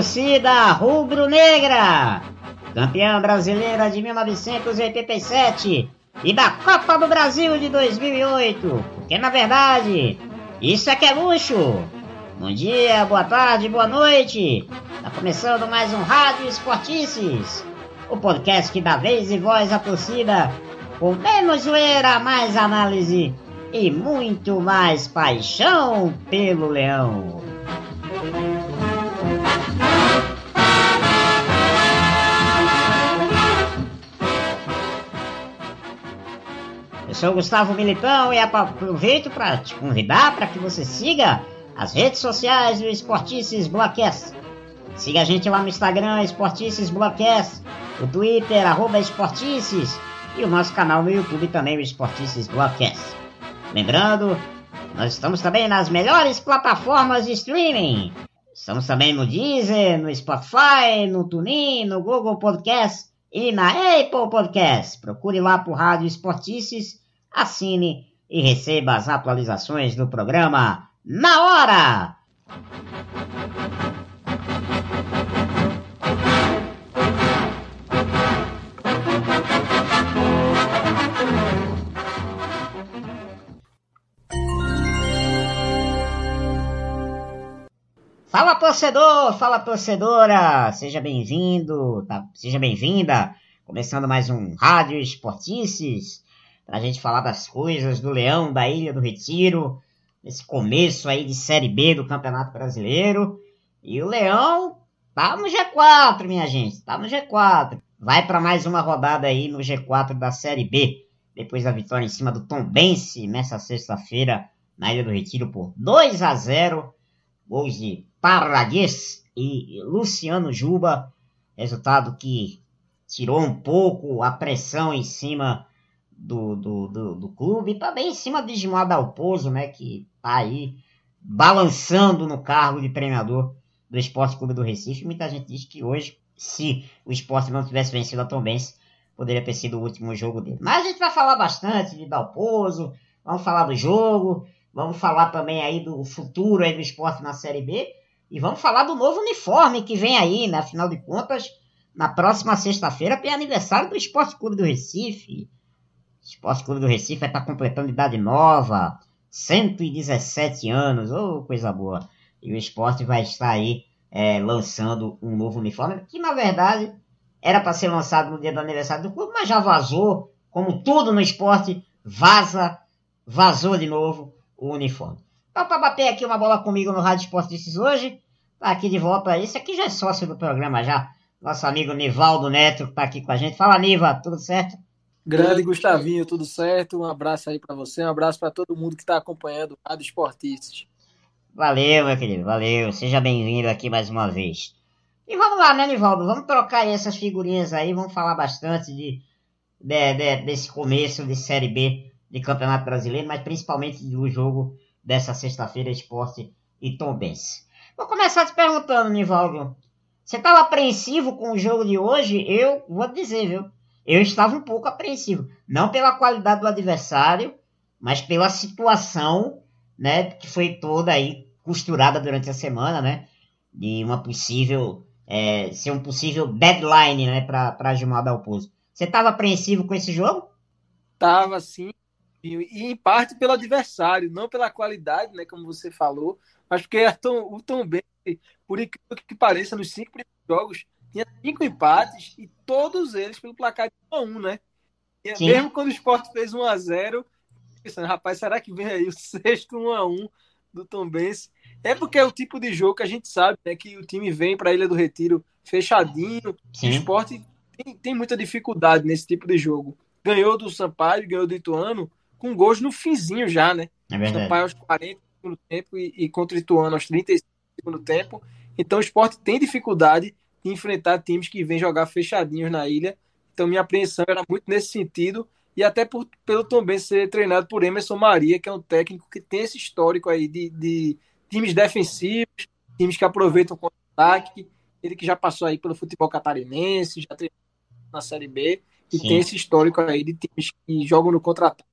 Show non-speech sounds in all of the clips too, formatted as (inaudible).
torcida rubro-negra! Campeã brasileira de 1987 e da Copa do Brasil de 2008. Porque na verdade, isso é que é luxo! Bom dia, boa tarde, boa noite! Tá começando mais um Rádio Esportices, o podcast que dá vez e voz à torcida, com menos zoeira, mais análise e muito mais paixão pelo leão. Eu sou Gustavo Militão e aproveito para te convidar para que você siga as redes sociais do Esportices Blockcast. Siga a gente lá no Instagram, Esportices Blockcast, o Twitter, arroba Esportices, e o nosso canal no YouTube também, o Esportices Blockcast. Lembrando, nós estamos também nas melhores plataformas de streaming. Estamos também no Deezer, no Spotify, no TuneIn, no Google Podcast e na Apple Podcast. Procure lá por Rádio Esportices, assine e receba as atualizações do programa na hora! Fala torcedor, fala torcedora, seja bem-vindo, tá? seja bem-vinda. Começando mais um Rádio Esportices, a gente falar das coisas do Leão da Ilha do Retiro, nesse começo aí de Série B do Campeonato Brasileiro. E o Leão tá no G4, minha gente, tá no G4. Vai para mais uma rodada aí no G4 da Série B, depois da vitória em cima do Tom Bense nessa sexta-feira na Ilha do Retiro por 2 a 0. Gols de Paradis e Luciano Juba, resultado que tirou um pouco a pressão em cima do, do, do, do clube, e também em cima de Gilmar Dalpozo, né, que tá aí balançando no cargo de treinador do Esporte Clube do Recife. Muita gente diz que hoje, se o esporte não tivesse vencido a Tombense, poderia ter sido o último jogo dele. Mas a gente vai falar bastante de Dalpozo, vamos falar do jogo, vamos falar também aí do futuro aí do esporte na Série B, e vamos falar do novo uniforme que vem aí, né? Afinal de contas, na próxima sexta-feira tem aniversário do Esporte Clube do Recife. Esporte Clube do Recife vai estar completando idade nova, 117 anos, oh, coisa boa. E o esporte vai estar aí é, lançando um novo uniforme, que na verdade era para ser lançado no dia do aniversário do clube, mas já vazou, como tudo no esporte, vaza, vazou de novo o uniforme. Então, para bater aqui uma bola comigo no Rádio Esportistas hoje, tá aqui de volta. Esse aqui já é sócio do programa já. Nosso amigo Nivaldo Neto, que tá aqui com a gente. Fala, Niva, tudo certo? Grande Gustavinho, tudo certo? Um abraço aí para você, um abraço para todo mundo que está acompanhando o Rádio Esportistas. Valeu, meu querido, valeu. Seja bem-vindo aqui mais uma vez. E vamos lá, né, Nivaldo? Vamos trocar essas figurinhas aí, vamos falar bastante de, de, de, desse começo de Série B de Campeonato Brasileiro, mas principalmente do jogo dessa sexta-feira, Esporte e Tombense. Vou começar te perguntando, Nivaldo. Você estava apreensivo com o jogo de hoje? Eu vou dizer, viu? Eu estava um pouco apreensivo. Não pela qualidade do adversário, mas pela situação, né, que foi toda aí costurada durante a semana, né, de uma possível, é, ser um possível deadline, né, para Gilmar Dalpozo. Você estava apreensivo com esse jogo? Tava, sim. E em parte pelo adversário, não pela qualidade, né, como você falou, mas porque o Tom bem, por incrível que pareça, nos cinco primeiros jogos, tinha cinco empates e todos eles pelo placar de 1 a 1, né? E Sim. mesmo quando o Sport fez 1 a 0 pensando, rapaz, será que vem aí o (laughs) sexto 1 a 1 do Tom Benz? É porque é o tipo de jogo que a gente sabe, né? Que o time vem para a Ilha do Retiro fechadinho. Sim. O Sport tem, tem muita dificuldade nesse tipo de jogo. Ganhou do Sampaio, ganhou do Ituano, com gols no finzinho já, né? É Sampaio aos 40 do segundo tempo e, e contra o Ituano aos 35 do segundo tempo. Então o Sport tem dificuldade de enfrentar times que vêm jogar fechadinhos na ilha. Então minha apreensão era muito nesse sentido e até por, pelo também ser treinado por Emerson Maria, que é um técnico que tem esse histórico aí de, de times defensivos, times que aproveitam o contra-ataque Ele que já passou aí pelo futebol catarinense, já treinou na Série B e Sim. tem esse histórico aí de times que jogam no contra-ataque.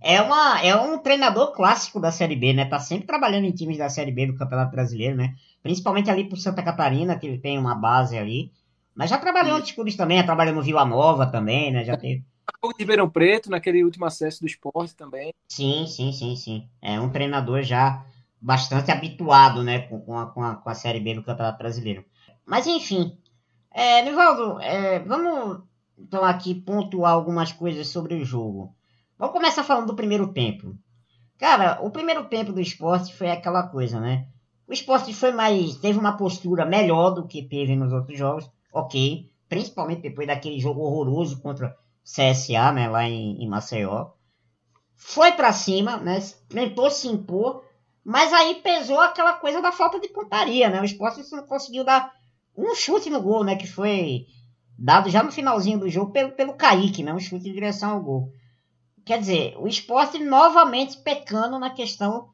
É, uma, é um treinador clássico da Série B, né? Tá sempre trabalhando em times da Série B do Campeonato Brasileiro, né? Principalmente ali por Santa Catarina, que ele tem uma base ali. Mas já trabalhou em outros clubes também, já trabalhou no Vila Nova também, né? Já teve. (laughs) Jogo de Ribeirão Preto, naquele último acesso do esporte também. Sim, sim, sim, sim. É um treinador já bastante habituado, né, com, com, a, com, a, com a Série B do Campeonato Brasileiro. Mas enfim, é, Nivaldo, é, vamos então aqui pontuar algumas coisas sobre o jogo. Vamos começar falando do primeiro tempo. Cara, o primeiro tempo do esporte foi aquela coisa, né? O esporte foi mais. teve uma postura melhor do que teve nos outros jogos, ok. Principalmente depois daquele jogo horroroso contra CSA, né, lá em, em Maceió. Foi para cima, né, tentou se impor, mas aí pesou aquela coisa da falta de pontaria, né? O esporte não conseguiu dar um chute no gol, né, que foi dado já no finalzinho do jogo pelo, pelo Kaique, né, um chute em direção ao gol. Quer dizer, o esporte novamente pecando na questão.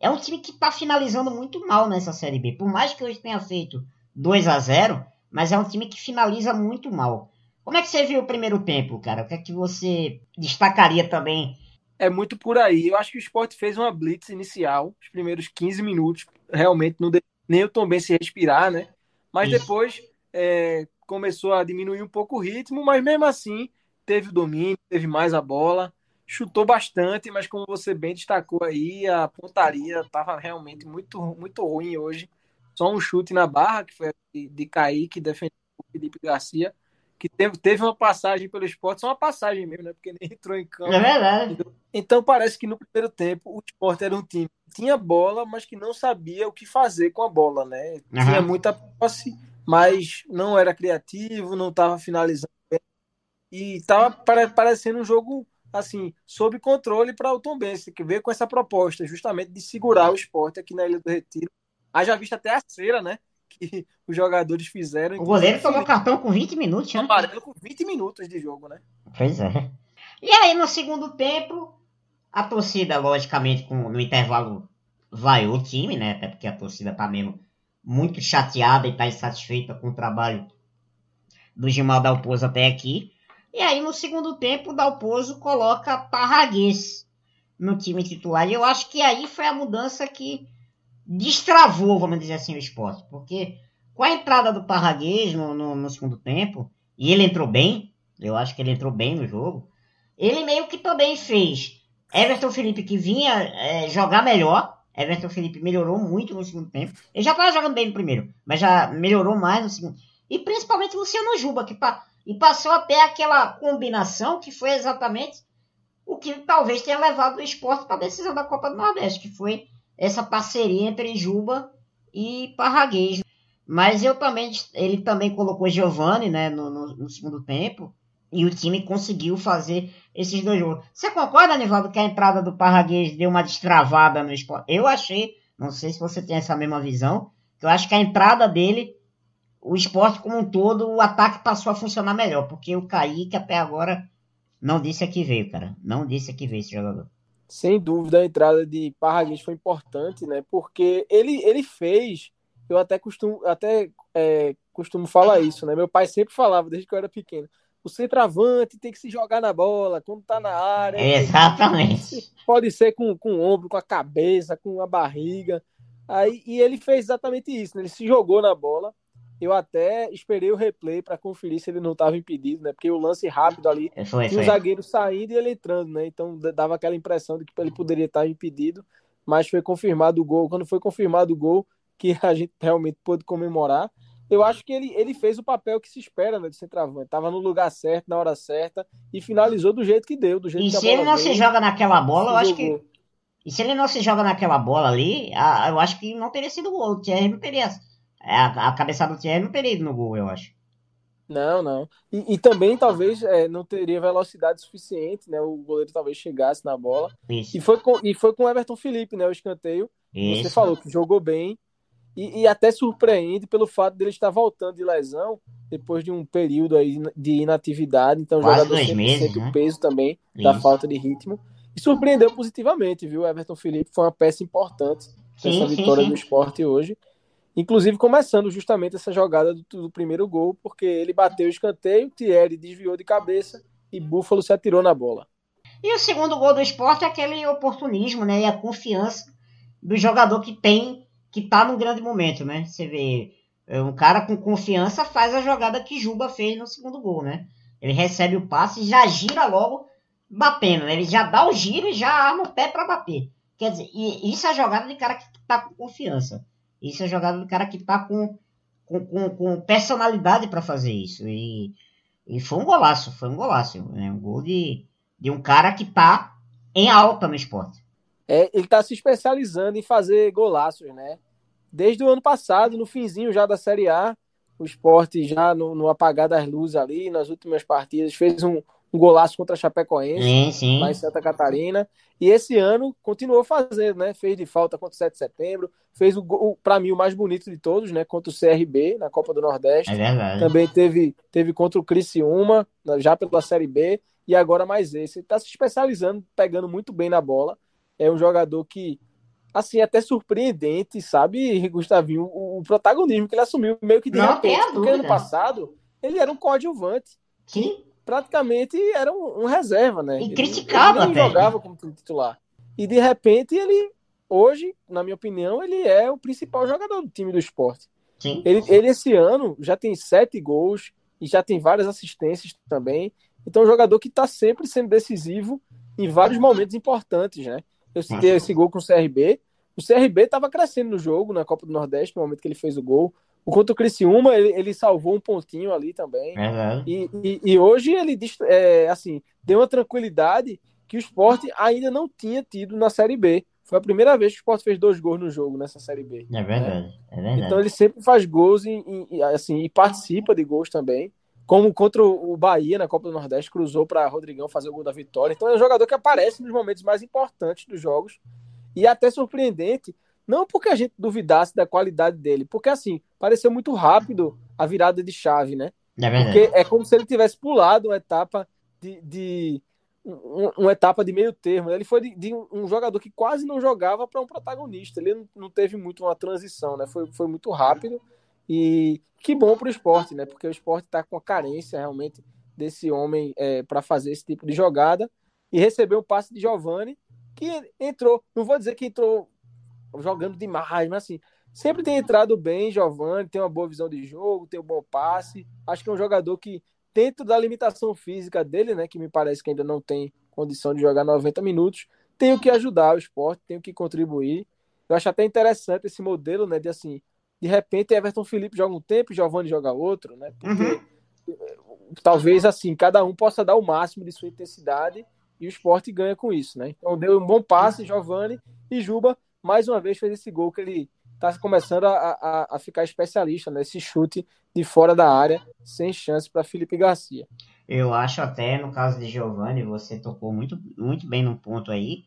É um time que está finalizando muito mal nessa Série B. Por mais que hoje tenha feito 2 a 0 mas é um time que finaliza muito mal. Como é que você viu o primeiro tempo, cara? O que é que você destacaria também? É muito por aí. Eu acho que o esporte fez uma blitz inicial, os primeiros 15 minutos, realmente não deu nem o Tom bem se respirar, né? Mas Isso. depois é, começou a diminuir um pouco o ritmo, mas mesmo assim teve o domínio, teve mais a bola, chutou bastante, mas como você bem destacou aí, a pontaria estava realmente muito, muito ruim hoje. Só um chute na barra, que foi de, Kaique, defendendo o Felipe Garcia, que teve, teve uma passagem pelo esporte, só uma passagem mesmo, né? Porque (laughs) nem entrou em campo. É verdade. Então parece que no primeiro tempo o esporte era um time que tinha bola, mas que não sabia o que fazer com a bola, né? Uhum. Tinha muita posse, mas não era criativo, não estava finalizando bem. E estava parecendo um jogo assim, sob controle para o Tom Bense, que veio com essa proposta justamente de segurar o esporte aqui na Ilha do Retiro. Haja visto até a cera, né? Que os jogadores fizeram. O goleiro tomou cartão com 20 minutos, né? Amarelo com 20 minutos de jogo, né? Pois é. E aí, no segundo tempo, a torcida, logicamente, com, no intervalo, vaiou o time, né? Até porque a torcida tá mesmo muito chateada e tá insatisfeita com o trabalho do Gilmar Dalpozo até aqui. E aí, no segundo tempo, o Dalpozo coloca Parraguês no time titular. E eu acho que aí foi a mudança que destravou, vamos dizer assim, o esporte. Porque com a entrada do Parraguês no, no, no segundo tempo, e ele entrou bem, eu acho que ele entrou bem no jogo, ele meio que também fez Everton Felipe, que vinha é, jogar melhor. Everton Felipe melhorou muito no segundo tempo. Ele já estava jogando bem no primeiro, mas já melhorou mais no segundo. E principalmente Luciano Juba, que pa... e passou até aquela combinação que foi exatamente o que talvez tenha levado o esporte para a decisão da Copa do Nordeste, que foi essa parceria entre Juba e Parraguês. Mas eu também, ele também colocou Giovani né, no, no, no segundo tempo. E o time conseguiu fazer esses dois jogos. Você concorda, Anivaldo, que a entrada do Parraguês deu uma destravada no esporte? Eu achei, não sei se você tem essa mesma visão, que eu acho que a entrada dele, o esporte como um todo, o ataque passou a funcionar melhor. Porque o Kaique até agora não disse a que veio, cara. Não disse a que veio esse jogador. Sem dúvida, a entrada de Parraguês foi importante, né? Porque ele, ele fez, eu até costumo, até, é, costumo falar isso, né? Meu pai sempre falava, desde que eu era pequeno, o centroavante tem que se jogar na bola, quando tá na área. Exatamente. (laughs) Pode ser com, com o ombro, com a cabeça, com a barriga. Aí, e ele fez exatamente isso, né? Ele se jogou na bola. Eu até esperei o replay para conferir se ele não estava impedido, né? Porque o lance rápido ali, foi, tinha o zagueiro saindo e ele entrando, né? Então dava aquela impressão de que ele poderia estar impedido, mas foi confirmado o gol. Quando foi confirmado o gol, que (laughs) a gente realmente pôde comemorar, eu acho que ele, ele fez o papel que se espera, né, de centroavante. Estava no lugar certo, na hora certa, e finalizou do jeito que deu, do jeito e se ele não veio, se joga naquela bola, eu acho que. E se ele não se joga naquela bola ali, eu acho que não teria sido gol. O Thierry não teria. A, a cabeçada do Thierry não teria ido no gol, eu acho. Não, não. E, e também talvez é, não teria velocidade suficiente, né? O goleiro talvez chegasse na bola. Isso. E foi com, e foi com o Everton Felipe, né? O escanteio. Isso. Você falou que jogou bem. E, e, até surpreende pelo fato dele estar voltando de lesão depois de um período aí de inatividade. Então, Quase jogador sempre meses, sente né? o peso também da Isso. falta de ritmo. E surpreendeu positivamente, viu? O Everton Felipe foi uma peça importante Sim, nessa sim, vitória sim. do esporte hoje. Inclusive começando justamente essa jogada do, do primeiro gol, porque ele bateu o escanteio, Thierry desviou de cabeça e Búfalo se atirou na bola. E o segundo gol do esporte é aquele oportunismo, né? E a confiança do jogador que tem, que tá num grande momento, né? Você vê, é, um cara com confiança faz a jogada que Juba fez no segundo gol, né? Ele recebe o passe e já gira logo batendo, né? Ele já dá o giro e já arma o pé para bater. Quer dizer, e isso é jogada de cara que tá com confiança. Isso é jogada de cara que tá com, com, com, com personalidade para fazer isso. E, e foi um golaço, foi um golaço. Né? Um gol de, de um cara que tá em alta no esporte. É, ele tá se especializando em fazer golaços, né? Desde o ano passado, no finzinho já da Série A, o esporte já no, no apagar das luzes ali, nas últimas partidas, fez um, um golaço contra a Chapecoense, sim, sim. lá em Santa Catarina. E esse ano continuou fazendo, né? Fez de falta contra o 7 de setembro, fez o gol, para mim, o mais bonito de todos, né? Contra o CRB na Copa do Nordeste. É verdade. Também teve, teve contra o Criciúma, já pela Série B, e agora mais esse. Ele tá se especializando, pegando muito bem na bola. É um jogador que, assim, é até surpreendente, sabe, Gustavinho, o, o protagonismo que ele assumiu meio que de Não, repente, porque ano passado ele era um coadjuvante Sim. Praticamente era um, um reserva, né? E Ele- criticava ele né? jogava como titular. E de repente ele, hoje, na minha opinião, ele é o principal jogador do time do esporte. Sim. Ele, ele esse ano já tem sete gols e já tem várias assistências também. Então é um jogador que está sempre sendo decisivo em vários momentos importantes, né? Eu citei esse gol com o CRB. O CRB estava crescendo no jogo, na Copa do Nordeste, no momento que ele fez o gol. O contra o Criciúma, ele, ele salvou um pontinho ali também. Verdade. E, e, e hoje ele é, assim, deu uma tranquilidade que o esporte ainda não tinha tido na Série B. Foi a primeira vez que o esporte fez dois gols no jogo nessa Série B. É verdade. É verdade. Então ele sempre faz gols e, assim, e participa de gols também. Como contra o Bahia na Copa do Nordeste, cruzou para Rodrigão fazer o gol da vitória. Então é um jogador que aparece nos momentos mais importantes dos jogos. E até surpreendente, não porque a gente duvidasse da qualidade dele, porque assim, pareceu muito rápido a virada de chave, né? É. Porque é como se ele tivesse pulado uma etapa de. de um- uma etapa de meio termo. Ele foi de, de um, jogador que quase não jogava para um protagonista. Ele não, não teve muito uma transição, né? Foi, foi muito rápido. E que bom para o esporte, né? Porque o esporte está com a carência realmente desse homem é, para fazer esse tipo de jogada. E recebeu um passe de Giovani, que entrou. Não vou dizer que entrou jogando demais, mas assim, sempre tem entrado bem, Giovani, tem uma boa visão de jogo, tem um bom passe. Acho que é um jogador que, dentro da limitação física dele, né, que me parece que ainda não tem condição de jogar 90 minutos, tem o que ajudar o esporte, tem o que contribuir. Eu acho até interessante esse modelo, né, de assim, de repente Everton Felipe joga um tempo e Giovani joga outro, né? Porque Uhum. talvez assim, cada um possa dar o máximo de sua intensidade e o esporte ganha com isso, né? Então deu um bom passe, Giovani e Juba mais uma vez fez esse gol que ele está começando a, a, a ficar especialista nesse chute de fora da área, sem chance para Felipe Garcia. Eu acho até, no caso de Giovanni, você tocou muito, muito bem num ponto aí,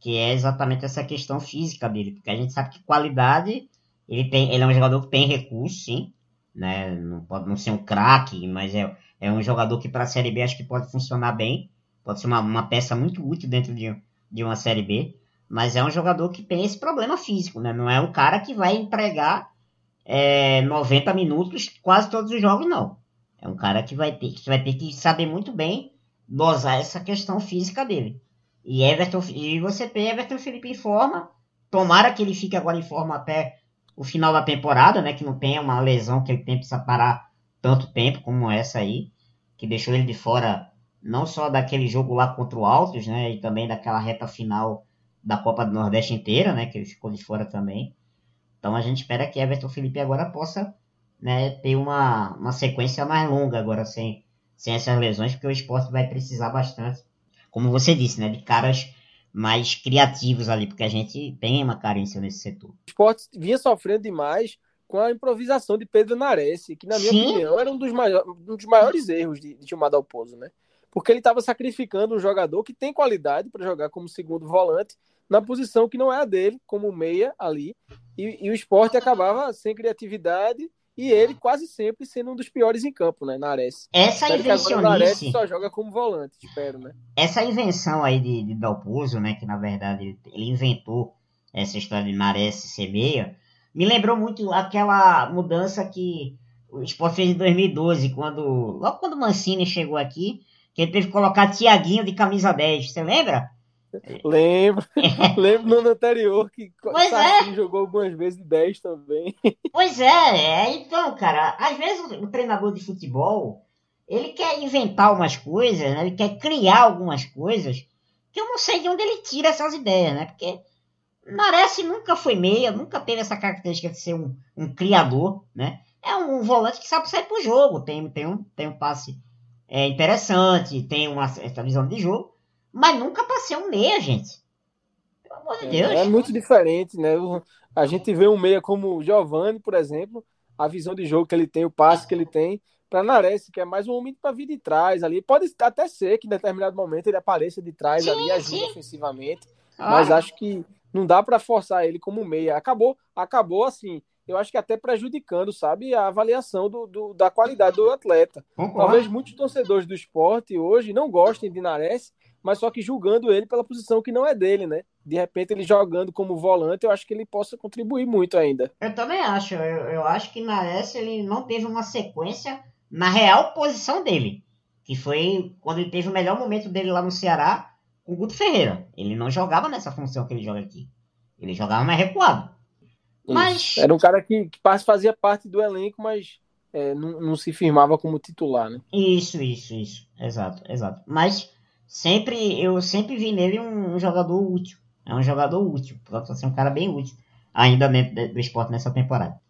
que é exatamente essa questão física dele, porque a gente sabe que qualidade, ele, tem, ele é um jogador que tem recurso, sim, né? Não pode não ser um craque, mas é, é um jogador que para a Série B acho que pode funcionar bem, pode ser uma, uma peça muito útil dentro de, de uma Série B, mas é um jogador que tem esse problema físico, né? Não é um cara que vai entregar é, 90 minutos quase todos os jogos, não. É um cara que vai ter que vai ter que saber muito bem dosar essa questão física dele. E Everton e você tem Everton Felipe em forma. Tomara que ele fique agora em forma até o final da temporada, né? Que não tenha uma lesão que ele tenha que parar tanto tempo como essa aí, que deixou ele de fora não só daquele jogo lá contra o Altos, né? E também daquela reta final da Copa do Nordeste inteira, né? Que ele ficou de fora também. Então a gente espera que Everton Felipe agora possa né, ter uma, uma sequência mais longa agora sem, sem essas lesões, porque o esporte vai precisar bastante, como você disse, né, de caras mais criativos ali, porque a gente tem uma carência nesse setor. O esporte vinha sofrendo demais com a improvisação de Pedro Nares, que na minha Sim. opinião era um dos, maiores, um dos maiores erros de, de Gilmar Dalpozo, né? Porque ele estava sacrificando um jogador que tem qualidade para jogar como segundo volante na posição que não é a dele, como meia ali, e, e o esporte acabava sem criatividade e ele quase sempre sendo um dos piores em campo, né, Nares. Essa Espero que agora o Nares só joga como volante, espero, né? essa invenção aí de, de Dalpozo, né, que na verdade ele, ele inventou essa história de Nares ser meia, Me lembrou muito aquela mudança que o Sport fez em 2012, quando, logo quando o Mancini chegou aqui, que ele teve que colocar Tiaguinho de camisa 10. Você lembra? Lembro. (laughs) Lembro no ano anterior que Pois é. jogou algumas vezes de 10 também. (laughs) Pois é, é, então, cara, às vezes o, treinador de futebol, ele quer inventar umas coisas, né? ele quer criar algumas coisas, que eu não sei de onde ele tira essas ideias, né? Porque Nares nunca foi meia, nunca teve essa característica de ser um, um criador, né? É um volante que sabe sair pro jogo, tem, tem, um, tem um passe é, interessante, tem uma certa visão de jogo, mas nunca pra ser um meia, gente. Pelo amor de Deus. É, é muito diferente, né? A gente vê um meia como o Giovani, por exemplo, a visão de jogo que ele tem, o passe que ele tem, para Nares, que é mais um homem para vir de trás ali. Pode até ser que em determinado momento ele apareça de trás Sim, ali e ajude ofensivamente, Ah, mas acho que não dá para forçar ele como meia. Acabou, acabou assim. Eu acho que até prejudicando, sabe, a avaliação do, do- da qualidade do atleta. concordo. Talvez muitos torcedores do esporte hoje não gostem de Nares, mas só que julgando ele pela posição que não é dele, né? De repente ele jogando como volante, eu acho que ele possa contribuir muito ainda. Eu também acho. Eu, eu acho que Nares ele não teve uma sequência na real posição dele. Que foi quando ele teve o melhor momento dele lá no Ceará com o Guto Ferreira. Ele não jogava nessa função que ele joga aqui. Ele jogava mais recuado. Mas-. Era um cara que, que fazia parte do elenco, mas é, não, não se firmava como titular, né? Isso, isso, isso. Exato, exato. Mas sempre, eu sempre vi nele um, jogador útil. É um jogador útil. Pode ser um cara bem útil. Ainda dentro de- do esporte nessa temporada.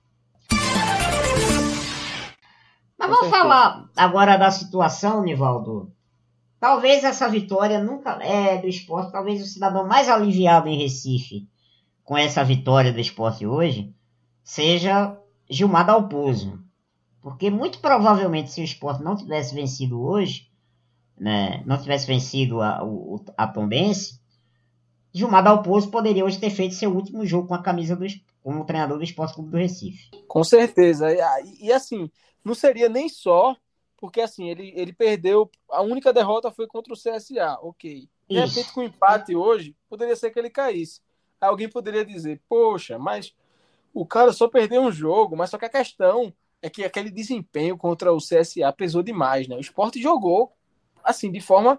Mas vamos falar agora da situação, Nivaldo. Talvez essa vitória nunca é do esporte, talvez o cidadão mais aliviado em Recife com essa vitória do esporte hoje seja Gilmar Dalpozo. Porque muito provavelmente se o esporte não tivesse vencido hoje, né, não tivesse vencido a, o, a Tombense, Gilmar Dalpozo poderia hoje ter feito seu último jogo com a camisa do, como treinador do Esporte Clube do Recife. Com certeza. E, e, assim, não seria nem só, porque assim, ele, ele perdeu. A única derrota foi contra o CSA, ok. De repente, com o empate hoje, poderia ser que ele caísse. Alguém poderia dizer, poxa, mas o cara só perdeu um jogo, mas só que a questão é que aquele desempenho contra o CSA pesou demais, né? O esporte jogou assim, de forma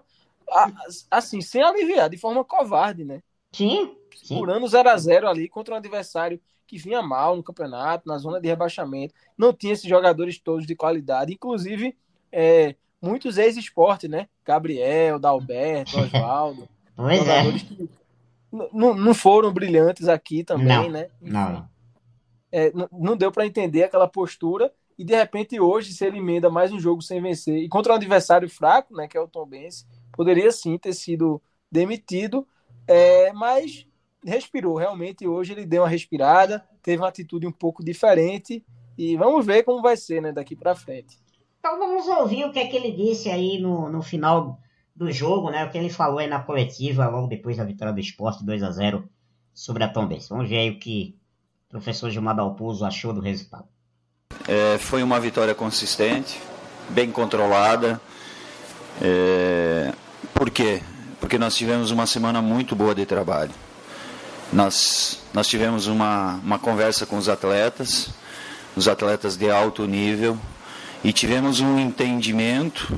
assim, sem aliviar, de forma covarde, né? Sim. Segurando 0 a 0 ali contra um adversário que vinha mal no campeonato, na zona de rebaixamento, não tinha esses jogadores todos de qualidade, inclusive é, muitos ex-esporte, né? Gabriel, Dalberto, (laughs) Oswaldo, Pois é. jogadores que n- não não foram brilhantes aqui também, Não, né? Não, É, não deu para entender aquela postura. E de repente hoje se ele emenda mais um jogo sem vencer e contra um adversário fraco, né, que é o Tom Benz, poderia sim ter sido demitido, é, mas respirou. Realmente hoje ele deu uma respirada, teve uma atitude um pouco diferente. E vamos ver como vai ser, né, daqui para frente. Então vamos ouvir o que é que ele disse aí no, no final do jogo, né? O que ele falou aí na coletiva, logo depois da vitória do esporte 2 a 0 sobre a Tombense. Vamos ver aí o que o professor Gilmar Dalpozo achou do resultado. É, foi uma vitória consistente, bem controlada. É, por quê? Porque nós tivemos uma semana muito boa de trabalho. Nós, nós tivemos uma, uma conversa com os atletas, os atletas de alto nível, e tivemos um entendimento.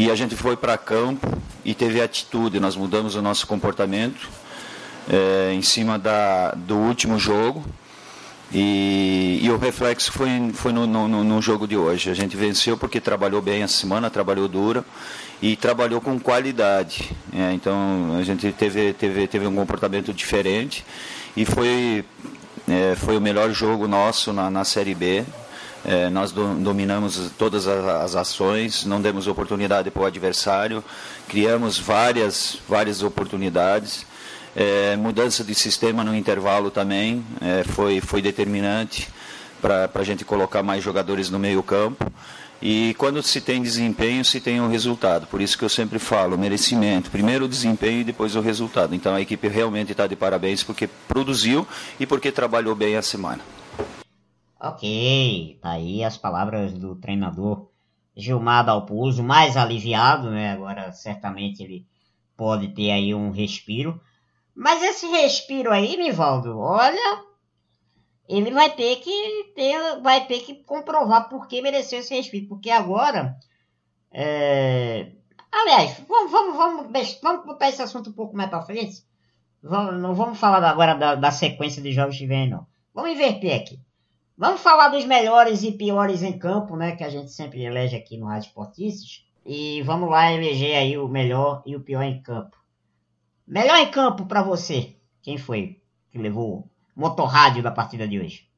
E a gente foi para campo e teve atitude. Nós mudamos o nosso comportamento é, em cima da, do último jogo. E, e o reflexo foi, foi no, no, no jogo de hoje. A gente venceu porque trabalhou bem essa semana, trabalhou duro e trabalhou com qualidade. É, então a gente teve, teve, teve um comportamento diferente e foi, é, foi o melhor jogo nosso na, na Série B. É, nós do, dominamos todas as, ações, não demos oportunidade para o adversário, criamos várias, várias oportunidades. É, mudança de sistema no intervalo também é, foi, foi determinante para a gente colocar mais jogadores no meio campo. E quando se tem desempenho, se tem um resultado. Por isso que eu sempre falo, merecimento. Primeiro o desempenho e depois o resultado. Então a equipe realmente está de parabéns porque produziu e porque trabalhou bem a semana. Ok, tá aí as palavras do treinador Gilmar Dalpozo, mais aliviado, né? Agora certamente ele pode ter aí um respiro. Mas esse respiro aí, Nivaldo, olha, ele vai ter que ter, vai ter que comprovar por que mereceu esse respeito. Porque agora. É... Aliás, vamos, vamos, vamos, vamos botar esse assunto um pouco mais pra frente. Vamos, não vamos falar agora da, da sequência de jogos que vem, não. Vamos inverter aqui. Vamos falar dos melhores e piores em campo, né? Que a gente sempre elege aqui no Rádio Esportistas. E vamos lá eleger aí o melhor e o pior em campo. Melhor em campo para você. Quem foi que levou o motorrádio da partida de hoje?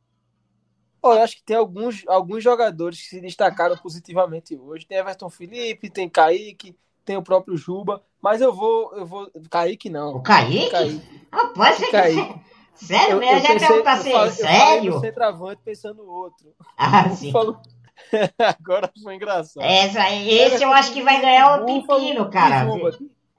Oh, eu acho que tem alguns, alguns jogadores que se destacaram positivamente hoje. Tem Everton Felipe, tem Kaique, tem o próprio Juba. Mas eu vou. Eu vou. Kaique não. O Kaique? Kaique. Rapaz, Kaique. (laughs) Sério mesmo? Eu, já pensei, perguntar assim, falei, sério? Eu centroavante pensando no outro. Ah, (laughs) sim. (laughs) Agora foi engraçado. Essa, esse eu acho que vai ganhar o pepino, cara.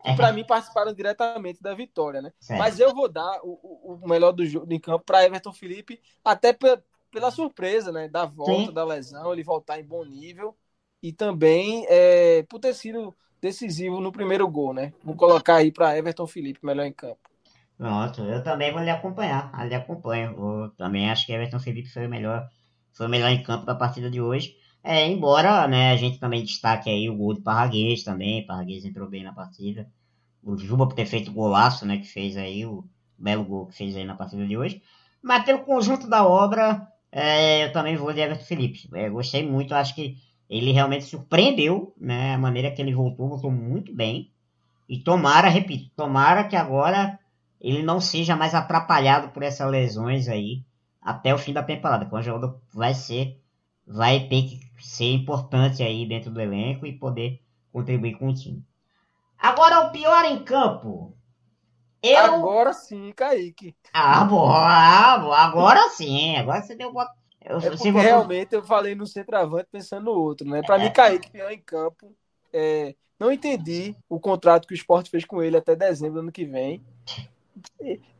É. para mim participaram diretamente da vitória, né? Certo. Mas eu vou dar o, o melhor do jogo em campo para Everton Felipe, até pela, pela surpresa, né? Da volta Sim. da lesão, ele voltar em bom nível e também é, por ter sido decisivo no primeiro gol, né? Vou colocar aí para Everton Felipe, melhor em campo. Pronto, eu também vou lhe acompanhar, eu lhe acompanho. Eu também acho que Everton Felipe foi o melhor, foi o melhor em campo da partida de hoje. É, embora né, a gente também destaque aí o gol de Parraguês também, Parraguês entrou bem na partida. O Juba por ter feito o golaço, né, que fez aí, o belo gol que fez aí na partida de hoje. Mas pelo conjunto da obra, é, eu também vou de Everton Felipe. É, gostei muito, acho que ele realmente surpreendeu, né, a maneira que ele voltou, voltou muito bem. E tomara, repito, tomara que agora ele não seja mais atrapalhado por essas lesões aí até o fim da temporada. Quando o jogador vai ser, vai ter que ser importante aí dentro do elenco e poder contribuir com o time. Agora o pior em campo. Eu... Agora sim, Kaique. Ah, bom, ah, agora sim. Agora você deu uma. Eu, é porque realmente eu falei no centroavante pensando no outro, né? Para é. mim, Kaique, pior em campo. É... Não entendi o contrato que o esporte fez com ele até dezembro do ano que vem.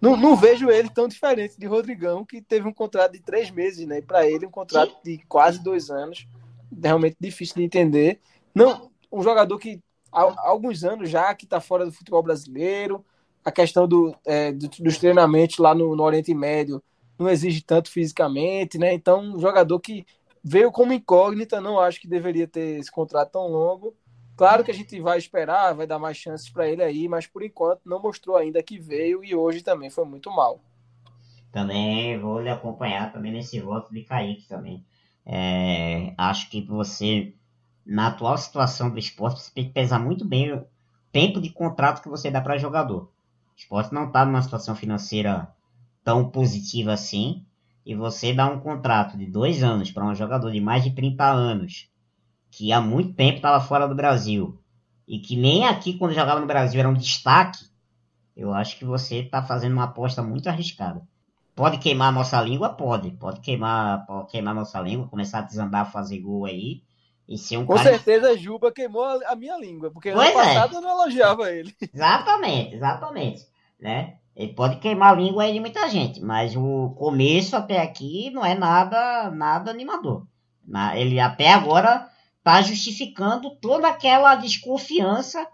Não, não, vejo ele tão diferente de Rodrigão, que teve um contrato de três meses, né? Para ele, um contrato de quase dois anos. Realmente difícil de entender. Não, um jogador que há alguns anos já que está fora do futebol brasileiro. A questão do, é, do dos treinamentos lá no, no, Oriente Médio não exige tanto fisicamente, né? Então, um jogador que veio como incógnita, não acho que deveria ter esse contrato tão longo. Claro que a gente vai esperar, vai dar mais chances para ele aí, mas por enquanto não mostrou ainda que veio e hoje também foi muito mal. Também vou lhe acompanhar também nesse voto de Kaique também. É, acho que você, na atual situação do esporte, você tem que pesar muito bem o tempo de contrato que você dá para jogador. O esporte não está numa situação financeira tão positiva assim, e você dá um contrato de dois anos para um jogador de mais de 30 anos que há muito tempo estava fora do Brasil e que nem aqui quando jogava no Brasil era um destaque, eu acho que você está fazendo uma aposta muito arriscada. Pode queimar a nossa língua? Pode. Pode queimar, pode queimar a nossa língua, começar a desandar, fazer gol aí. E ser um Com cara... certeza Juba queimou a minha língua, porque pois ano é. passado eu não elogiava ele. (laughs) Exatamente, exatamente. Né? Ele pode queimar a língua aí de muita gente, mas o começo até aqui não é nada, nada animador. Ele até agora está justificando toda aquela desconfiança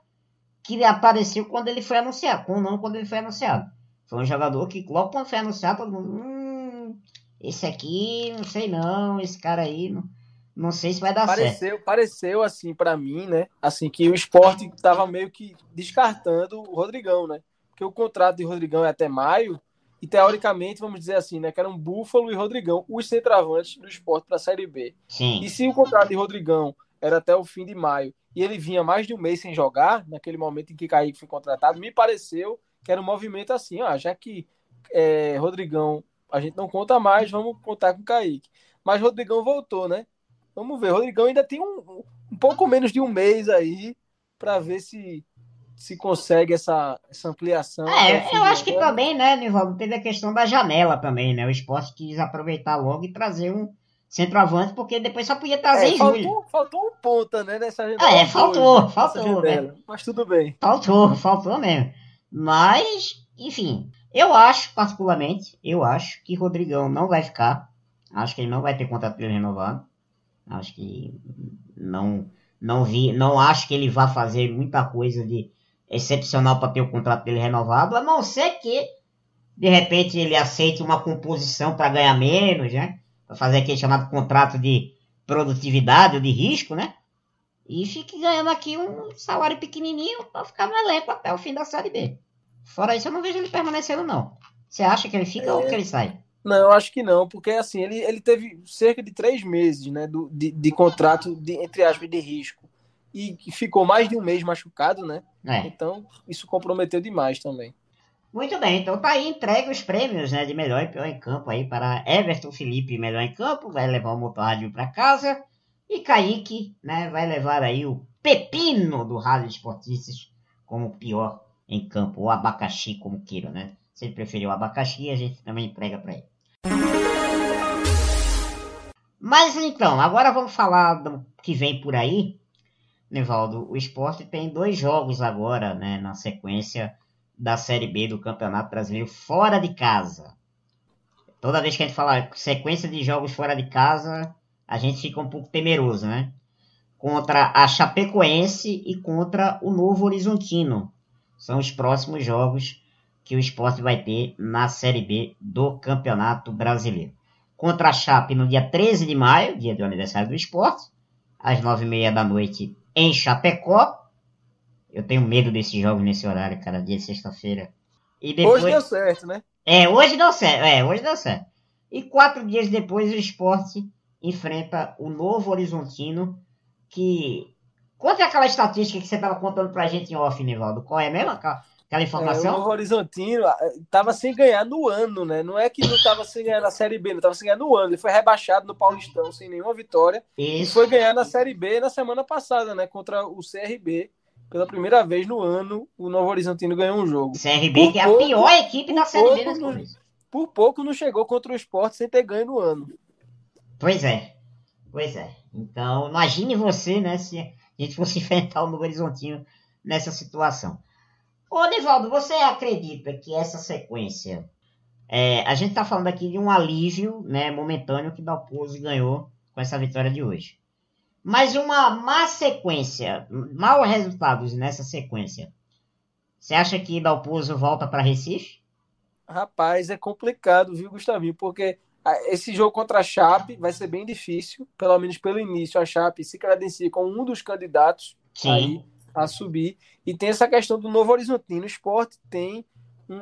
que apareceu quando ele foi anunciado, quando não quando ele foi anunciado. Foi um jogador que logo quando foi anunciado, todo mundo, hum, esse aqui, não sei não, esse cara aí, não, não sei se vai dar pareceu, certo. Pareceu assim para mim, né? Assim que o esporte estava meio que descartando o Rodrigão, né? Porque o contrato de Rodrigão é até maio e teoricamente, vamos dizer assim, né, que eram Búfalo e Rodrigão, os centroavantes do esporte para a Série B. Sim. E se o contrato de Rodrigão era até o fim de maio e ele vinha mais de um mês sem jogar, naquele momento em que Kaique foi contratado, me pareceu que era um movimento assim, ó, já que é, Rodrigão a gente não conta mais, vamos contar com Kaique. Mas Rodrigão voltou, né? Vamos ver, Rodrigão ainda tem um, um pouco menos de um mês aí para ver se se consegue essa, essa ampliação. É, eu acho que também, né, Nivaldo, teve a questão da janela também, né? O esporte quis aproveitar logo e trazer um centroavante, porque depois só podia trazer é, em faltou, julho. Faltou um ponta, né, nessa janela. É, faltou, dois, faltou. Né? Mas tudo bem. Faltou, faltou mesmo. Mas, enfim, eu acho, particularmente, eu acho que Rodrigão não vai ficar. Acho que ele não vai ter contrato dele renovado. Acho que não não vi, não acho que ele vá fazer muita coisa de excepcional para ter o contrato dele renovado, a não ser que de repente ele aceite uma composição para ganhar menos, né? Para fazer aquele chamado contrato de produtividade ou de risco, né? E fique ganhando aqui um salário pequenininho para ficar no elenco até o fim da Série B. Fora isso, eu não vejo ele permanecendo, não. Você acha que ele fica é... ou que ele sai? Não, eu acho que não, porque assim, ele, ele teve cerca de três meses né, do, de, de contrato, de, entre aspas, de risco. E ficou mais de um mês machucado, né? É. Então, isso comprometeu demais também. Muito bem, então tá aí entregue os prêmios né, de melhor e pior em campo aí para Everton Felipe, melhor em campo, vai levar o motorrádio para casa. E Kaique né, vai levar aí o pepino do Rádio Esportistas como pior em campo, ou abacaxi, como queira, né? Se ele preferiu abacaxi, a gente também entrega para ele. Mas então, agora vamos falar do que vem por aí. Nevaldo, o esporte tem dois jogos agora, né, na sequência da Série B do Campeonato Brasileiro fora de casa. Toda vez que a gente fala sequência de jogos fora de casa, a gente fica um pouco temeroso, né? Contra a Chapecoense e contra o Novo Horizontino. São os próximos jogos que o esporte vai ter na Série B do Campeonato Brasileiro. Contra a Chape no dia 13 de maio, dia do aniversário do esporte, às 9h30 da noite em Chapecó. Eu tenho medo desses jogos nesse horário, cara, dia de sexta-feira. Depois... Hoje deu certo, né? É, hoje deu certo. É, hoje deu certo. E quatro dias depois o esporte enfrenta o Novo Horizontino, que. Conta aquela estatística que você estava contando pra gente em off, Nivaldo. Qual é mesmo? Aquela informação? É, o Novo Horizontino estava ah, sem ganhar no ano, né? Não é que não estava sem ganhar na Série B, não estava sem ganhar no ano. Ele foi rebaixado no Paulistão sem nenhuma vitória. Isso. E foi ganhar na Série B na semana passada, né? Contra o CRB. Pela primeira vez no ano, o Novo Horizontino ganhou um jogo. CRB, por que é a pior equipe da Série B no, Por pouco não chegou contra o esporte sem ter ganho no ano. Pois é. Pois é. Então, imagine você, né? Se a gente fosse (laughs) enfrentar o Novo Horizontino nessa situação. Ô, Nivaldo, você acredita que essa sequência. É, a gente está falando aqui de um alívio né, momentâneo que Dalpozo ganhou com essa vitória de hoje. Mas uma má sequência, maus resultados nessa sequência. Você acha que Dalpozo volta para Recife? Rapaz, é complicado, viu, Gustavinho? Porque esse jogo contra a Chape vai ser bem difícil, pelo menos pelo início. A Chape se credencia como um dos candidatos Sim. aí a subir. E tem essa questão do Novo Horizontino. O esporte tem, um,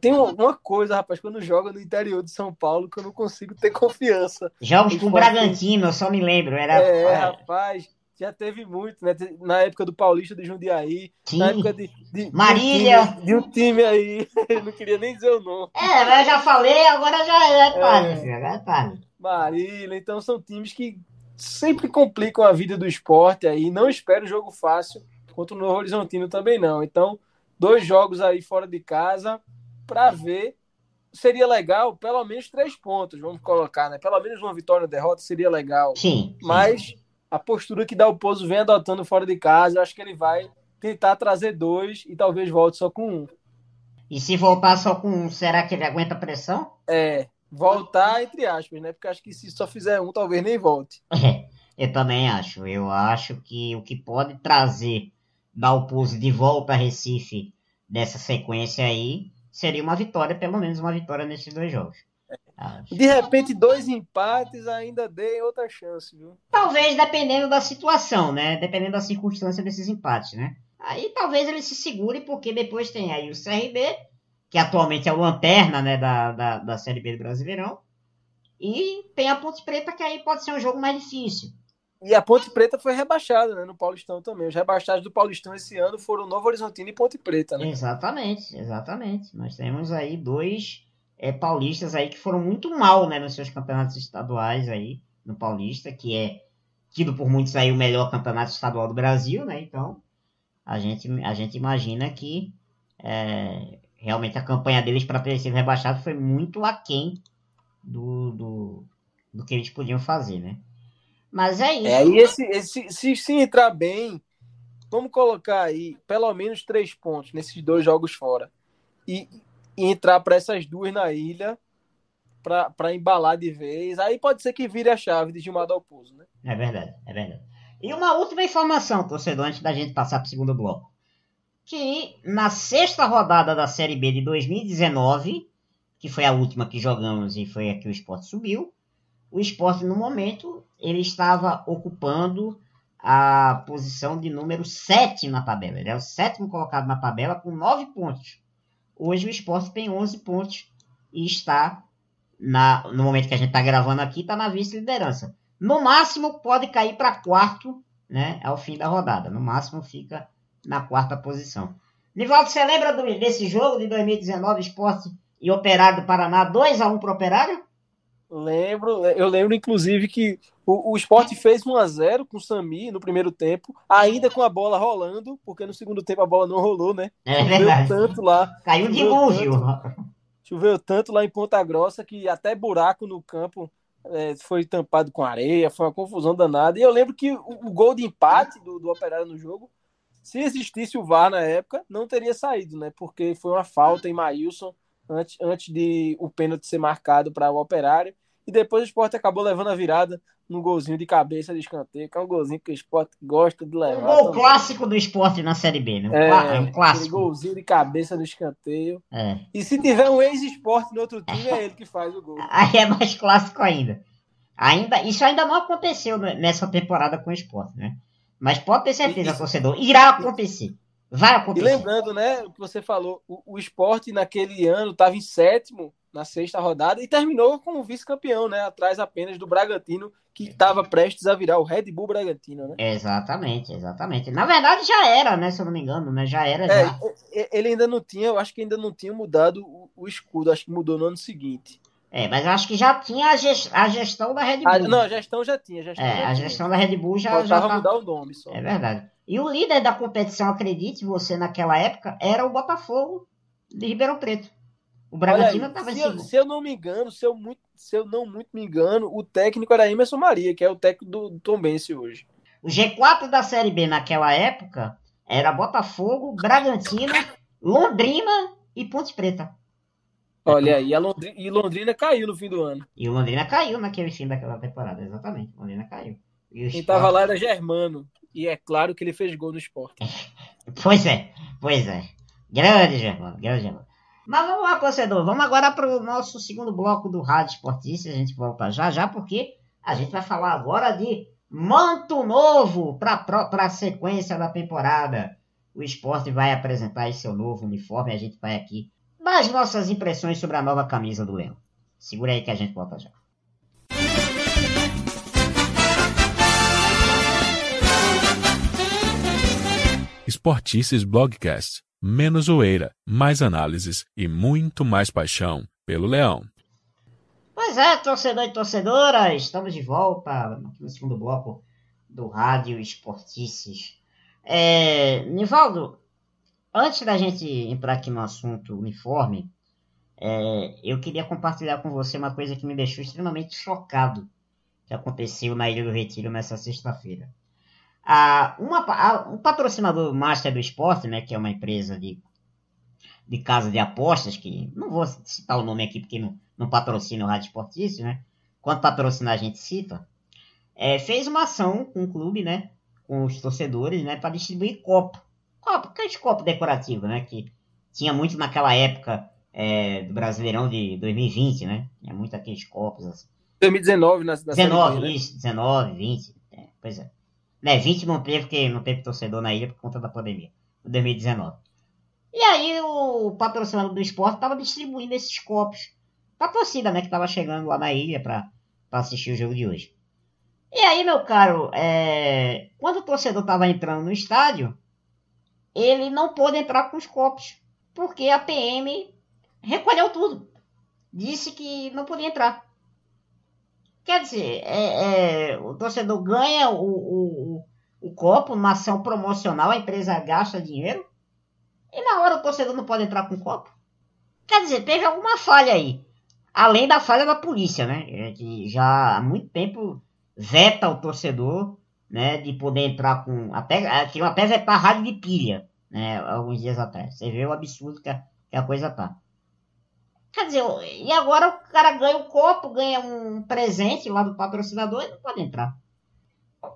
tem uma coisa, rapaz, quando joga no interior de São Paulo, que eu não consigo ter confiança. Jogos com o Bragantino, eu só me lembro. Era... É, rapaz, já teve muito, né? Na época do Paulista de Jundiaí, Sim. na época de, de Marília. De um, time, de um time aí, (laughs) eu não queria nem dizer o nome. É, mas eu já falei, agora já é tarde, é. é tarde. Marília, então são times que sempre complicam a vida do esporte aí. Não espero jogo fácil contra o Novo Horizontino também não. Então, dois jogos aí fora de casa para ver. Seria legal, pelo menos três pontos, vamos colocar, né? Pelo menos uma vitória ou derrota seria legal. Sim. Mas a postura que dá o Pouso vem adotando fora de casa, eu acho que ele vai tentar trazer dois e talvez volte só com um. E se voltar só com um, será que ele aguenta a pressão? É, voltar entre aspas, né? Porque acho que se só fizer um, talvez nem volte. É, (laughs) eu também acho. Eu acho que o que pode trazer dar o Pulse de volta a Recife nessa sequência aí, seria uma vitória, pelo menos uma vitória nesses dois jogos. Acho. De repente, dois empates ainda dê outra chance, viu? Talvez dependendo da situação, né? Dependendo da circunstância desses empates, né? Aí talvez ele se segure, porque depois tem aí o CRB, que atualmente é o lanterna né, da, da, da Série B do Brasileirão. E tem a Ponte Preta, que aí pode ser um jogo mais difícil. E a Ponte Preta foi rebaixada, né, no Paulistão também. Os rebaixados do Paulistão esse ano foram Novo Horizontino e Ponte Preta, né? Exatamente, exatamente. Nós temos aí dois é, paulistas aí que foram muito mal, né, nos seus campeonatos estaduais aí, no Paulista, que é tido por muitos aí o melhor campeonato estadual do Brasil, né? Então, a gente, a gente imagina que é, realmente a campanha deles para ter sido rebaixado foi muito aquém do, do, do que eles podiam fazer, né? Mas é isso. É, e esse, esse, se, se entrar bem, vamos colocar aí pelo menos três pontos nesses dois jogos fora. E, e entrar para essas duas na ilha para embalar de vez. Aí pode ser que vire a chave de Gilmar Dalpozo, né? É verdade, é verdade. E uma última informação, torcedor, antes da gente passar para o segundo bloco. Que na sexta rodada da Série B de 2019, que foi a última que jogamos e foi a que o esporte subiu. O esporte, no momento, ele estava ocupando a posição de número 7 na tabela. Ele é o sétimo colocado na tabela com 9 pontos. Hoje o esporte tem 11 pontos e está, na, no momento que a gente está gravando aqui, está na vice-liderança. No máximo pode cair para quarto né, ao fim da rodada. No máximo fica na quarta posição. Nivaldo, você lembra do, desse jogo de 2019, Esporte e Operário do Paraná, 2 a 1 para o Operário? Lembro, eu lembro inclusive que o, o Sport fez 1 a 0 com o Sami no primeiro tempo, ainda com a bola rolando, porque no segundo tempo a bola não rolou, né? É verdade. tanto lá. Caiu de dilúvio. Choveu tanto lá em Ponta Grossa que até buraco no campo é, foi tampado com areia, foi uma confusão danada. E eu lembro que o, o gol de empate do, do Operário no jogo, se existisse o VAR na época, não teria saído, né? Porque foi uma falta em Maílson antes, antes de o pênalti ser marcado para o Operário. E depois o Sport acabou levando a virada no golzinho de cabeça de escanteio, que é um golzinho que o Sport gosta de levar. Um gol também. clássico do esporte na Série B, né? É, é um clássico. golzinho de cabeça do escanteio. É. E se tiver um ex-esporte no outro time, é ele que faz o gol. Aí é mais clássico ainda. ainda. Isso ainda não aconteceu nessa temporada com o esporte, né? Mas pode ter certeza, isso, torcedor, irá acontecer. Vai acontecer. E lembrando, né, o que você falou, o, o esporte naquele ano estava em sétimo na sexta rodada e terminou como vice-campeão, né? Atrás apenas do Bragantino, que estava prestes a virar o Red Bull Bragantino, né? Exatamente, exatamente. Na verdade já era, né? Se eu não me engano, né? Já era. É, já. Ele ainda não tinha, eu acho que ainda não tinha mudado o, o escudo, acho que mudou no ano seguinte. É, mas acho que já tinha a, gest a gestão da Red Bull. Ah, não, a gestão já tinha. A gestão é, já a tinha. gestão da Red Bull já. Faltava já tá... mudar o nome só. É verdade. E o líder da competição, acredite você, naquela época, era o Botafogo de Ribeirão Preto. O Bragantino estava em se, eu, se eu não me engano, se eu, muito, se eu não muito me engano, o técnico era Emerson Maria, que é o técnico do, do Tom Bense hoje. O G4 da Série B naquela época era Botafogo, Bragantino, Londrina e Ponte Preta. Olha aí, a Londrina, e Londrina caiu no fim do ano. E o Londrina caiu naquele fim daquela temporada, exatamente. Londrina caiu. E Quem estava lá era Germano. E é claro que ele fez gol no esporte. (laughs) pois é, pois é. Grande Germano, grande Germano. Mas vamos lá, torcedor. Vamos agora para o nosso segundo bloco do Rádio Esportista. A gente volta já já, porque a gente vai falar agora de manto novo para a sequência da temporada. O esporte vai apresentar seu novo uniforme. A gente vai aqui as nossas impressões sobre a nova camisa do Leão. Segura aí que a gente volta já. Esportices Blogcast. Menos zoeira, mais análises e muito mais paixão pelo Leão. Pois é, torcedor e torcedora, estamos de volta aqui no segundo bloco do Rádio Esportices. É, Nivaldo, antes da gente entrar aqui no assunto uniforme, é, eu queria compartilhar com você uma coisa que me deixou extremamente chocado que aconteceu na Ilha do Retiro nessa sexta-feira. O patrocinador master do esporte, né, que é uma empresa de, de casa de apostas, que não vou citar o nome aqui porque não, não patrocina o Rádio Esportício, né? Quando patrocinar a gente cita, é, fez uma ação com o clube, né, com os torcedores, né, para distribuir copo. Copo, aqueles copos decorativos, né, que tinha muito naquela época é, do Brasileirão de 2020, né? Tinha muito aqueles copos assim. 2019 na, na 19, B, isso, né? 19, 20, é, pois é. Né, 20 não teve, porque não teve torcedor na ilha por conta da pandemia. 2019. E aí o patrocinador do esporte estava distribuindo esses copos pra torcida, né? Que tava chegando lá na ilha pra, pra assistir o jogo de hoje. E aí, meu caro, é... quando o torcedor tava entrando no estádio, ele não pôde entrar com os copos. Porque a PM recolheu tudo. Disse que não podia entrar. Quer dizer, é, é, o torcedor ganha o, o, o copo numa ação promocional, a empresa gasta dinheiro, e na hora o torcedor não pode entrar com o copo. Quer dizer, teve alguma falha aí. Além da falha da polícia, né? É que já há muito tempo veta o torcedor né, de poder entrar com. Até, até vetar rádio de pilha, né? Alguns dias atrás. Você vê o absurdo que a, que a coisa tá. Quer dizer, e agora o cara ganha um copo, ganha um presente lá do patrocinador e não pode entrar.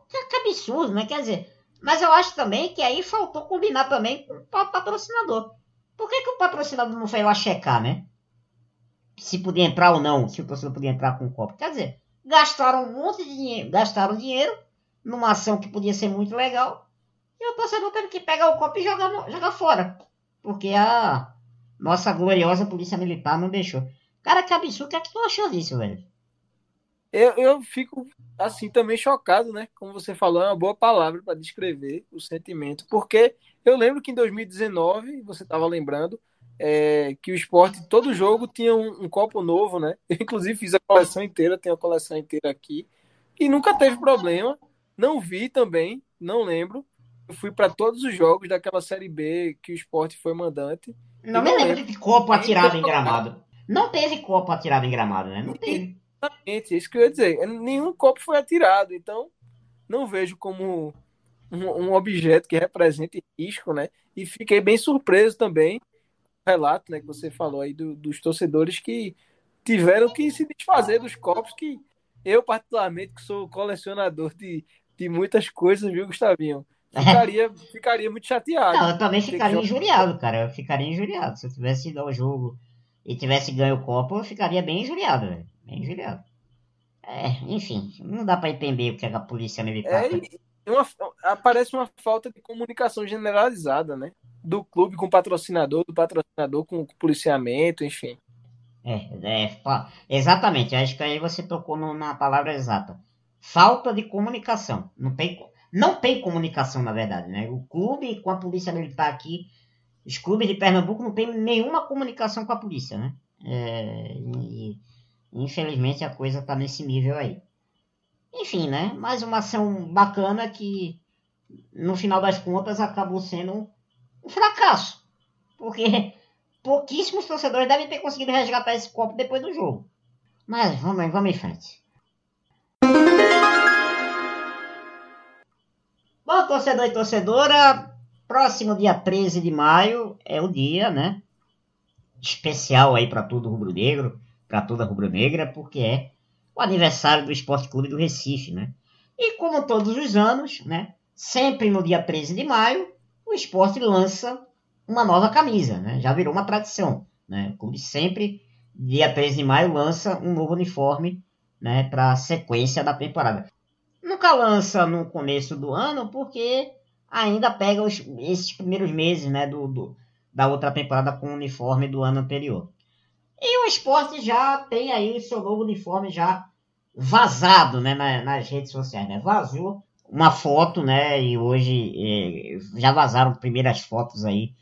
Que, que absurdo, né? Quer dizer, mas eu acho também que aí faltou combinar também com o patrocinador. Por que, que o patrocinador não foi lá checar, né? se podia entrar ou não, se o torcedor podia entrar com o copo. Quer dizer, gastaram um monte de dinheiro, gastaram dinheiro numa ação que podia ser muito legal, e o torcedor teve que pegar o copo e jogar, jogar fora. Porque a nossa gloriosa polícia militar não deixou. Cara, que absurdo, o que é que tu achou disso, velho? Eu, eu fico, assim, também chocado, né? Como você falou, é uma boa palavra para descrever o sentimento. Porque eu lembro que em 2019, você estava lembrando, é, que o esporte, todo jogo tinha um, um, copo novo, né? Eu, (laughs) inclusive, fiz a coleção inteira, tenho a coleção inteira aqui. E nunca teve problema. Não vi também, não lembro. Eu fui para todos os jogos daquela Série B que o esporte foi mandante. Não me lembro de copo atirado em gramado. Não teve copo atirado em gramado, né? Não teve. Exatamente, isso que eu ia dizer. Nenhum copo foi atirado, então não vejo como um, um objeto que represente risco, né? E fiquei bem surpreso também relato, né, que você falou aí do, dos torcedores que tiveram que se desfazer dos copos que eu particularmente que sou colecionador de, de muitas coisas, viu, Gustavinho? Ficaria, ficaria muito chateado. Não, eu também ficaria injuriado, cara. Eu ficaria injuriado. Se eu tivesse ido ao jogo e tivesse ganho o copo, eu ficaria bem injuriado, velho. Bem injuriado. É, enfim, não dá para entender o que a polícia militar. É, uma, aparece uma falta de comunicação generalizada, né? Do clube com o patrocinador, do patrocinador com o policiamento, enfim. É, é exatamente. Acho que aí você tocou no, na palavra exata. Falta de comunicação. Não tem, não tem comunicação, na verdade, né? O clube com a polícia militar aqui, os clubes de Pernambuco não tem nenhuma comunicação com a polícia, né? É, e, infelizmente a coisa tá nesse nível aí. Enfim, né? Mais uma ação bacana que, no final das contas, acabou sendo um fracasso. Porque pouquíssimos torcedores devem ter conseguido resgatar esse copo depois do jogo. Mas vamos, vamos em frente. Bom, torcedor e torcedora, próximo dia 13 de maio é o dia, né? Especial aí para todo rubro-negro, para toda rubro-negra, porque é o aniversário do Esporte Clube do Recife, né? E como todos os anos, né? Sempre no dia 13 de maio, o esporte lança uma nova camisa, né? Já virou uma tradição, né? O clube sempre, dia 13 de maio, lança um novo uniforme, né? Para a sequência da temporada. Nunca lança no começo do ano, porque ainda pega os, esses primeiros meses, né? Do, do, da outra temporada com o uniforme do ano anterior. E o esporte já tem aí seu novo uniforme já vazado né, nas redes sociais. Né? Vazou uma foto, né? E hoje é, já vazaram primeiras fotos aí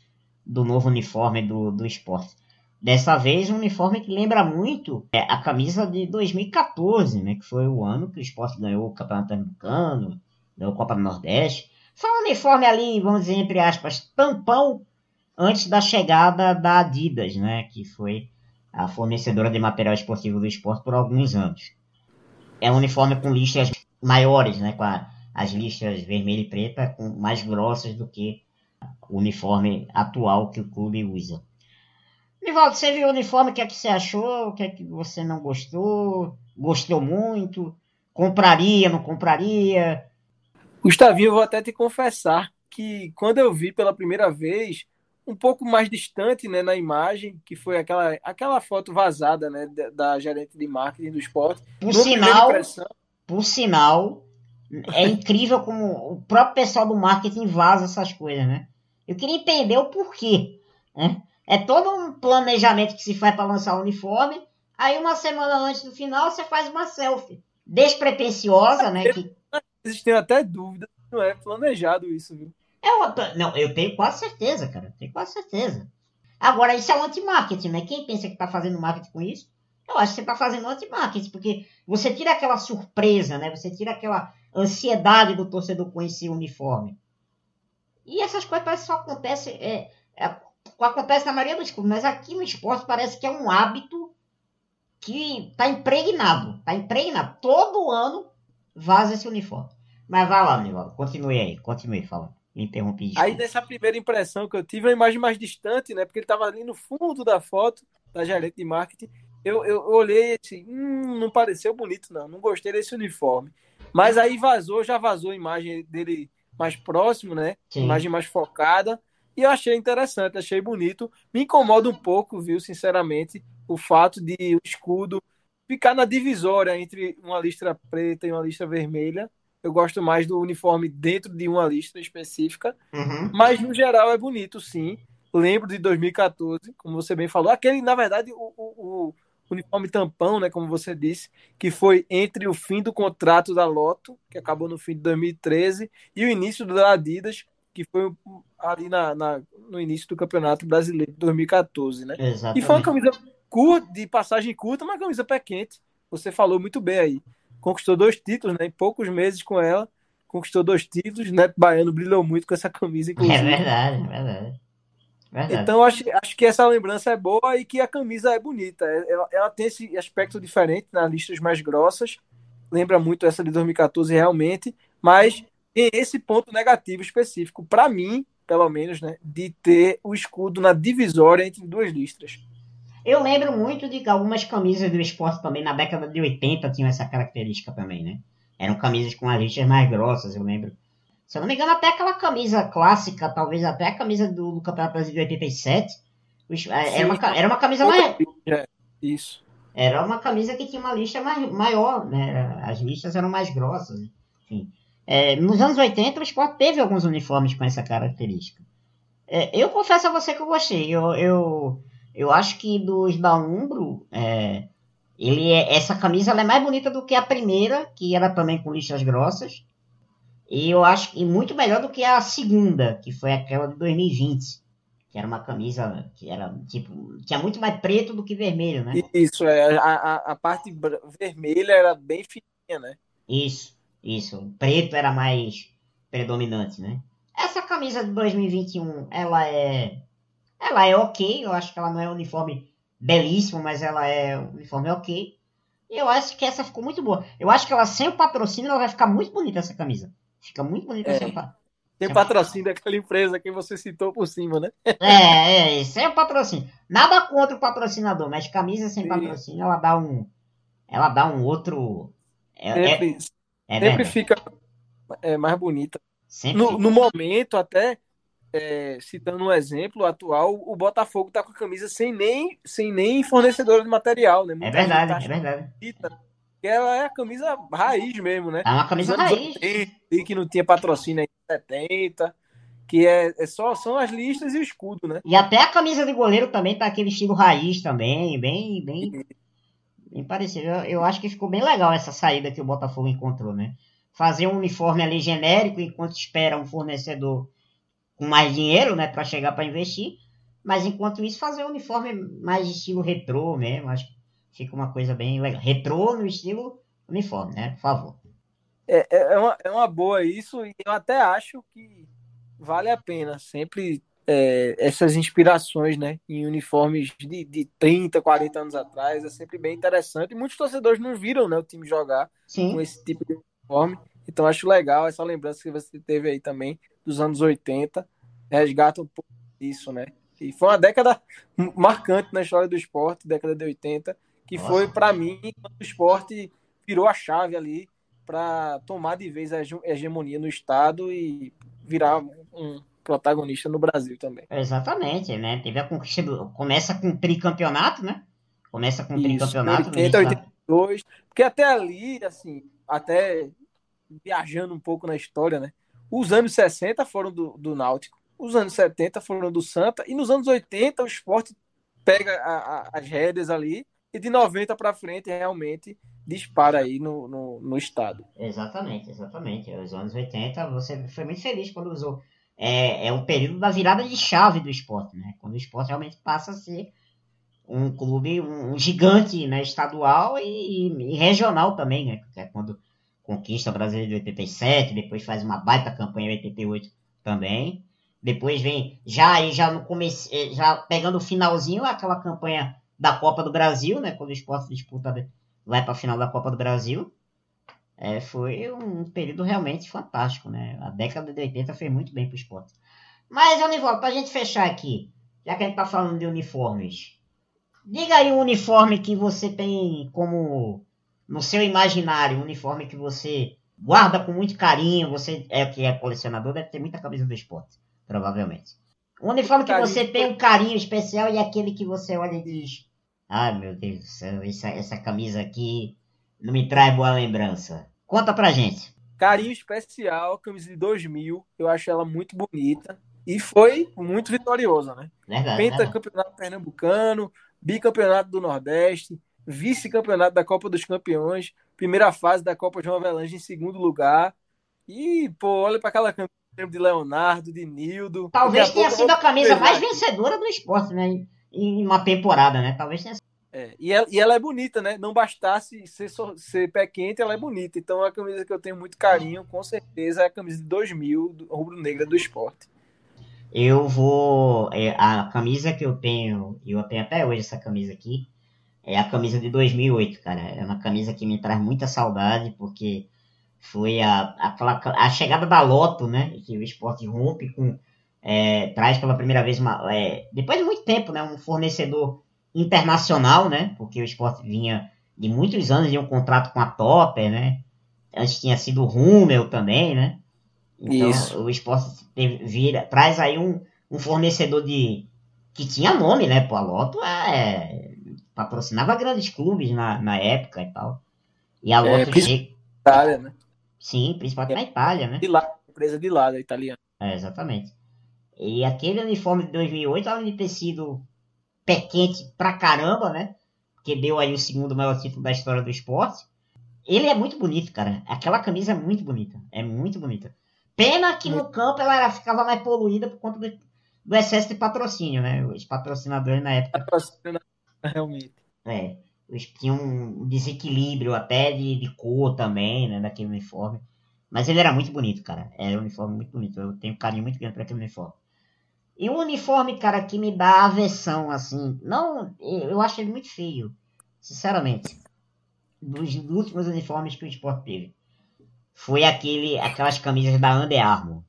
do novo uniforme do, do esporte. Dessa vez um uniforme que lembra muito é, a camisa de 2014, né? Que foi o ano que o esporte ganhou o Campeonato Pernambucano, ganhou a Copa do Nordeste. Foi um uniforme ali, vamos dizer, entre aspas, tampão antes da chegada da Adidas, né? Que foi a fornecedora de material esportivo do esporte por alguns anos. É um uniforme com listras maiores, né, com a, as listras vermelha e preta com, mais grossas do que o uniforme atual que o clube usa. Nivaldo, você viu o uniforme, o que é que você achou? O que é que você não gostou? Gostou muito? Compraria, não compraria? Gustavinho, eu vou até te confessar que quando eu vi pela primeira vez, um pouco mais distante né, na imagem, que foi aquela, aquela foto vazada né, da, da gerente de marketing do esporte. Por sinal, por sinal, é incrível como o próprio pessoal do marketing vaza essas coisas, né? Eu queria entender o porquê. Né? É todo um planejamento que se faz para lançar o uniforme, aí uma semana antes do final você faz uma selfie despretensiosa, né? Que... Existem até dúvidas, não é planejado isso, viu? É uma... Não, eu tenho quase certeza, cara. Tenho quase certeza. Agora, isso é um anti-marketing, né? Quem pensa que tá fazendo marketing com isso, eu acho que você tá fazendo anti-marketing, porque você tira aquela surpresa, né? Você tira aquela ansiedade do torcedor conhecer o uniforme. E essas coisas parece que só acontecem. É, é, acontece na maioria dos clubes, mas aqui no esporte parece que é um hábito que tá impregnado. Tá impregnado. Todo ano vaza esse uniforme. Mas vai lá, Nivaldo. Continue aí. Continue falando. Me interrompi. Aí nessa primeira impressão que eu tive, uma imagem mais distante, né? Porque ele estava ali no fundo da foto da gerente de marketing. Eu, eu, eu olhei assim, hum, não pareceu bonito, não. Não gostei desse uniforme. Mas aí vazou, já vazou a imagem dele mais próximo, né? Sim. Imagem mais focada. E eu achei interessante, achei bonito. Me incomoda um pouco, viu, sinceramente, o fato de o escudo ficar na divisória entre uma listra preta e uma listra vermelha. Eu gosto mais do uniforme dentro de uma lista específica, Uhum. mas no geral é bonito, sim. Lembro de 2014, como você bem falou, aquele, na verdade, o, o, o uniforme tampão, né, como você disse, que foi entre o fim do contrato da Loto, que acabou no fim de 2013, e o início da Adidas, que foi ali na, na no início do Campeonato Brasileiro de 2014, né? Exatamente. E foi uma camisa curta, de passagem curta, mas uma camisa pé quente. Você falou muito bem aí. Conquistou dois títulos, né? Em poucos meses com ela. Conquistou dois títulos. Neto Baiano brilhou muito com essa camisa, É inclusive. verdade, é verdade. Verdade. Então, acho, acho que essa lembrança é boa e que a camisa é bonita. Ela, ela tem esse aspecto diferente nas listas mais grossas. Lembra muito essa de 2014, realmente. Mas tem esse ponto negativo específico, para mim, pelo menos, né? De ter o escudo na divisória entre duas listras. Eu lembro muito de algumas camisas do esporte também na década de 80 tinham essa característica também, né? Eram camisas com as listras mais grossas, eu lembro. Se eu não me engano, até aquela camisa clássica, talvez até a camisa do, do Campeonato Brasileiro de 87, os- é, era, uma, era uma camisa mais. É, isso. Era uma camisa que tinha uma lista mais, maior, né? As listas eram mais grossas, enfim. É, nos anos 80, o esporte teve alguns uniformes com essa característica. É, eu confesso a você que eu gostei. Eu, eu, eu acho que dos da Umbro, é, ele é, essa camisa é mais bonita do que a primeira, que era também com listas grossas. E eu acho que muito melhor do que a segunda, que foi aquela de 2020. Que era uma camisa que era, tipo, tinha muito mais preto do que vermelho, né? Isso, é. A, a, a parte vermelha era bem fininha, né? Isso, isso. O preto era mais predominante, né? Essa camisa de 2021, ela é. Ela é ok. Eu acho que ela não é um uniforme belíssimo, mas ela é um uniforme ok. E eu acho que essa ficou muito boa. Eu acho que ela sem o patrocínio, ela vai ficar muito bonita essa camisa. Fica muito bonita É. sem o pa- Tem patrocínio daquela empresa que você citou por cima, né? (laughs) É, é, sem o patrocínio. Nada contra o patrocinador, mas camisa sem Sim. patrocínio, ela dá um. Ela dá um outro. É, é, é sempre verdade. fica é, mais bonita. No, no momento, até é, citando um exemplo atual, o Botafogo tá com a camisa sem nem, sem nem fornecedora de material, né? É Muita verdade, gente é verdade. bonita, ela é a camisa raiz mesmo, né? É uma camisa raiz. 80, e que não tinha patrocínio em 70, que é, é só são as listas e o escudo, né? E até a camisa de goleiro também tá aquele estilo raiz também, bem, bem, bem parecido. Eu, eu acho que ficou bem legal essa saída que o Botafogo encontrou, né? Fazer um uniforme ali genérico enquanto espera um fornecedor com mais dinheiro, né, para chegar para investir. Mas enquanto isso, fazer um uniforme mais estilo retrô mesmo. Acho que fica uma coisa bem legal. Retrô no estilo uniforme, né? Por favor. É, é, é uma, é uma boa isso, e eu até acho que vale a pena sempre é, essas inspirações, né, em uniformes de, de 30, 40 anos atrás, é sempre bem interessante. E muitos torcedores não viram, né, o time jogar Sim. com esse tipo de uniforme, então acho legal essa lembrança que você teve aí também dos anos 80, resgata um pouco disso, né. E foi uma década marcante na história do esporte, década de 80, que Nossa. foi, para mim, quando o esporte virou a chave ali para tomar de vez a hege- hegemonia no estado e virar um protagonista no Brasil também. Exatamente, né? Teve a conquista do... Começa com o tricampeonato, né? Começa com Isso, tricampeonato. no 80, início da- 82, porque até ali, assim, até viajando um pouco na história, né? Os anos 60 foram do, do Náutico, os anos 70 foram do Santa, e nos anos 80 o esporte pega a- a- as rédeas ali, e de 90 para frente realmente dispara aí no, no, no estado. Exatamente, exatamente. Os anos 80, você foi muito feliz quando usou. É, é um período da virada de chave do esporte, né? Quando o esporte realmente passa a ser um clube, um, um gigante né, estadual e, e regional também, né? Que é quando conquista o Brasileiro de 87, depois faz uma baita campanha em 88 também. Depois vem, já aí já no começo, eh, já pegando o finalzinho, aquela campanha da Copa do Brasil, né? Quando o esporte disputa, vai para a final da Copa do Brasil. É, foi um período realmente fantástico, né? A década de 80 fez muito bem pro esporte. Mas, Onivaldo, pra gente fechar aqui, já que a gente tá falando de uniformes, diga aí um uniforme que você tem como no seu imaginário, um uniforme que você guarda com muito carinho, você é que é colecionador, deve ter muita camisa do esporte, provavelmente. Um uniforme que você tem um carinho especial e aquele que você olha e diz, Ai, meu Deus do céu, essa, essa camisa aqui não me traz boa lembrança. Conta pra gente. Carinho especial, camisa de 2000. Eu acho ela muito bonita. E foi muito vitoriosa, né? Verdade, Penta verdade. campeonato pernambucano, bicampeonato do Nordeste, vice-campeonato da Copa dos Campeões, primeira fase da Copa João Avelange em segundo lugar. E, pô, olha para aquela camisa de Leonardo, de Nildo. Talvez tenha sido a camisa mais vencedora do esporte, né? Em uma temporada, né? Talvez tenha sido. É, e, ela, e ela é bonita, né? Não bastasse ser, ser pé quente, ela é bonita. Então, a camisa que eu tenho muito carinho, com certeza, é a camisa de 2000, do rubro-negra do esporte. Eu vou. é, a camisa que eu tenho, e eu tenho até hoje essa camisa aqui, é a camisa de 2008, cara. É uma camisa que me traz muita saudade, porque foi a, aquela, a chegada da Loto, né? Que o esporte rompe com. é, traz pela primeira vez uma. é, depois de muito tempo, né? Um fornecedor internacional, né? Porque o esporte vinha de muitos anos de um contrato com a Topper, né? Antes tinha sido o Rummel também, né? Então Isso. o esporte teve- vira, traz aí um, um fornecedor de. que tinha nome, né? Pô, a Loto é, patrocinava grandes clubes na, na época e tal. E a É, Loto princi- chega. Itália, né? Sim, principalmente na Itália, né? De lá, empresa de lá, da italiana. É, exatamente. E aquele uniforme de 2008, além de ter sido pé quente pra caramba, né? Que deu aí o segundo maior título da história do esporte. Ele é muito bonito, cara. Aquela camisa é muito bonita. É muito bonita. Pena que no campo ela era- ficava mais poluída por conta do, do excesso de patrocínio, né? Os patrocinadores na época (laughs) Realmente. é, eles tinham um desequilíbrio até de, de cor também, né, daquele uniforme. Mas ele era muito bonito, cara. Era um uniforme muito bonito. Eu tenho um carinho muito grande por aquele uniforme. E um uniforme, cara, que me dá aversão, assim. Não, eu acho ele muito feio. Sinceramente. Dos últimos uniformes que o esporte teve. Foi aquele, aquelas camisas da Under Armour.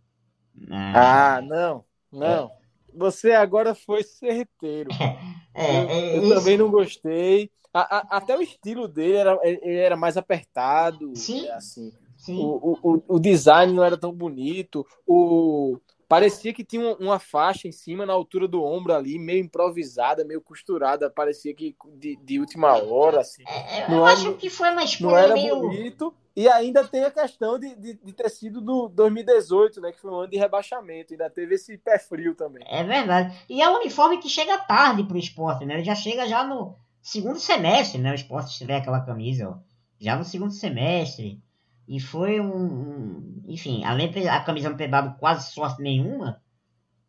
né? Ah, não, não. Você agora foi certeiro. (laughs) é, eu é, eu também não gostei. A- a- até o estilo dele era, ele era mais apertado. Sim. Assim. sim. O, o, o- o design não era tão bonito. O, parecia que tinha uma, faixa em cima, na altura do ombro ali, meio improvisada, meio costurada. Parecia que de, de última hora, assim. É, eu não acho era- que foi uma Não escolha era meio... bonito. E ainda tem a questão de, de, de ter sido do 2018, né? Que foi um ano de rebaixamento. Ainda teve esse pé frio também. É verdade. E é um uniforme que chega tarde pro esporte, né? Ele já chega já no segundo semestre, né? O esporte estreia aquela camisa, ó. Já no segundo semestre. E foi um. enfim, além a camisa não ter dado quase sorte nenhuma,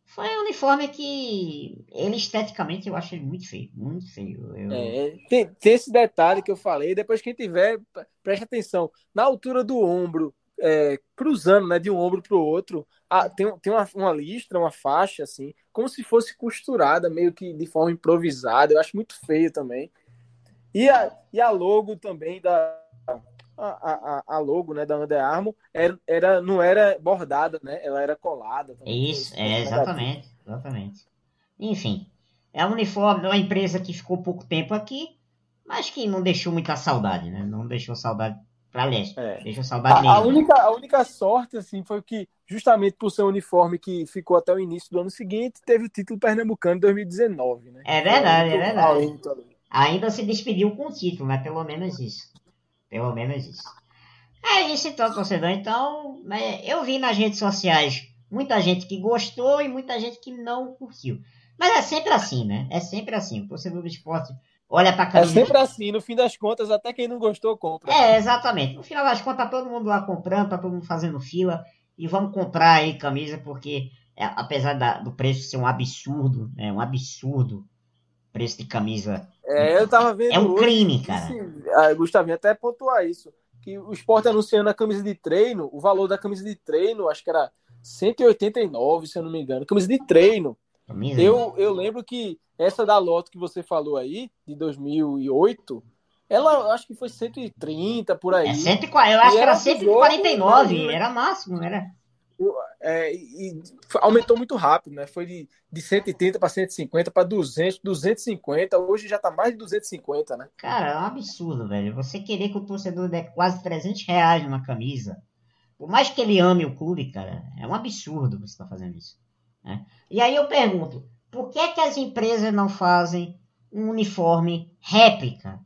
foi um uniforme que. Ele esteticamente eu acho ele muito feio. Muito feio. Eu- É, tem, tem esse detalhe que eu falei. Depois, quem tiver, pre- preste atenção. Na altura do ombro, é, cruzando né, de um ombro para o outro, ah, tem, tem uma, uma listra, uma faixa, assim, como se fosse costurada, meio que de forma improvisada. Eu acho muito feio também. E a, e a logo também da. A, a, a logo né, da Under Armour era, era, não era bordada, né? Ela era colada. também. Isso, Esse é, exatamente, exatamente. Enfim, é um uniforme, é uma empresa que ficou pouco tempo aqui, mas que não deixou muita saudade, né? Não deixou saudade pra leste. É. Deixou saudade A, a nenhuma. única, a única sorte, assim, foi que, justamente por ser um uniforme que ficou até o início do ano seguinte, teve o título pernambucano em 2019, né? É verdade, é muito verdade. Ainda se despediu com o título, né? Pelo menos isso. Pelo menos isso. É isso então, torcedor. Então, né, eu vi nas redes sociais muita gente que gostou e muita gente que não curtiu. Mas é sempre assim, né? É sempre assim. O torcedor do esporte olha pra É camisa. sempre assim, no fim das contas, até quem não gostou, compra. É, exatamente. No final das contas, tá todo mundo lá comprando, tá todo mundo fazendo fila. E vamos comprar aí camisa, porque é, apesar da- do preço ser um absurdo, é um absurdo preço de camisa. É, eu tava vendo É um hoje, crime, cara. disse- ah, Gustavinho, até pontuar isso, que o esporte anunciando a camisa de treino, o valor da camisa de treino, acho que era 189, se eu não me engano. Camisa de treino. Camisa. Eu, eu lembro que essa da Loto que você falou aí, de 2008, ela acho que foi 130 por aí. É 140, eu acho E que era era 149, jogo, né? era máximo, era. É, e aumentou muito rápido, né? Foi de, de 130 para 150 para 200, 250. Hoje já tá mais de 250, né? Cara, é um absurdo, velho. Você querer que o torcedor dê quase 300 reais numa camisa, por mais que ele ame o clube, cara, é um absurdo você estar fazendo isso. né? E aí eu pergunto, por que, que as empresas não fazem um uniforme réplica,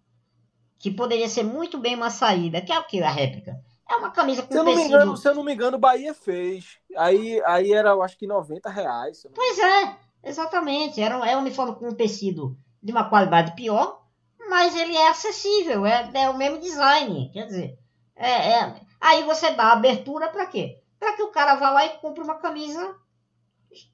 que poderia ser muito bem uma saída. Que é o que a réplica? É uma camisa com Se eu não me tecido. engano, se eu não me engano, o Bahia fez. Aí, aí era, eu acho que 90 reais. Pois é, exatamente. Era é um uniforme com um tecido de uma qualidade pior, mas ele é acessível, é, é o mesmo design. Quer dizer, é, é- aí você dá abertura para quê? Para que o cara vá lá e compre uma camisa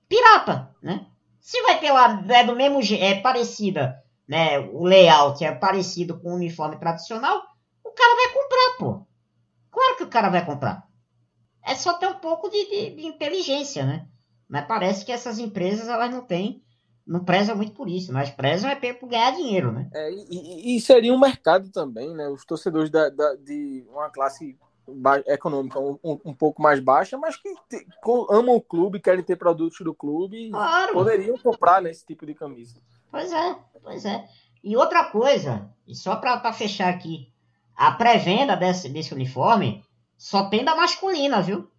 pirata, né? Se vai ter lá, é do mesmo é parecida, né? O layout é parecido com o uniforme tradicional, o cara vai comprar, pô. Claro que o cara vai comprar. É só ter um pouco de, de- de inteligência, né? Mas parece que essas empresas elas não têm, não prezam muito por isso, mas prezam é por ganhar dinheiro, né? É, e, e- seria um mercado também, né? Os torcedores da, da- de uma classe econômica um, um- pouco mais baixa, mas que te- amam o clube, querem ter produtos do clube, Claro. poderiam comprar né, esse tipo de camisa. Pois é, pois é. E outra coisa, e só para fechar aqui, a pré-venda desse, desse uniforme só tem da masculina, viu?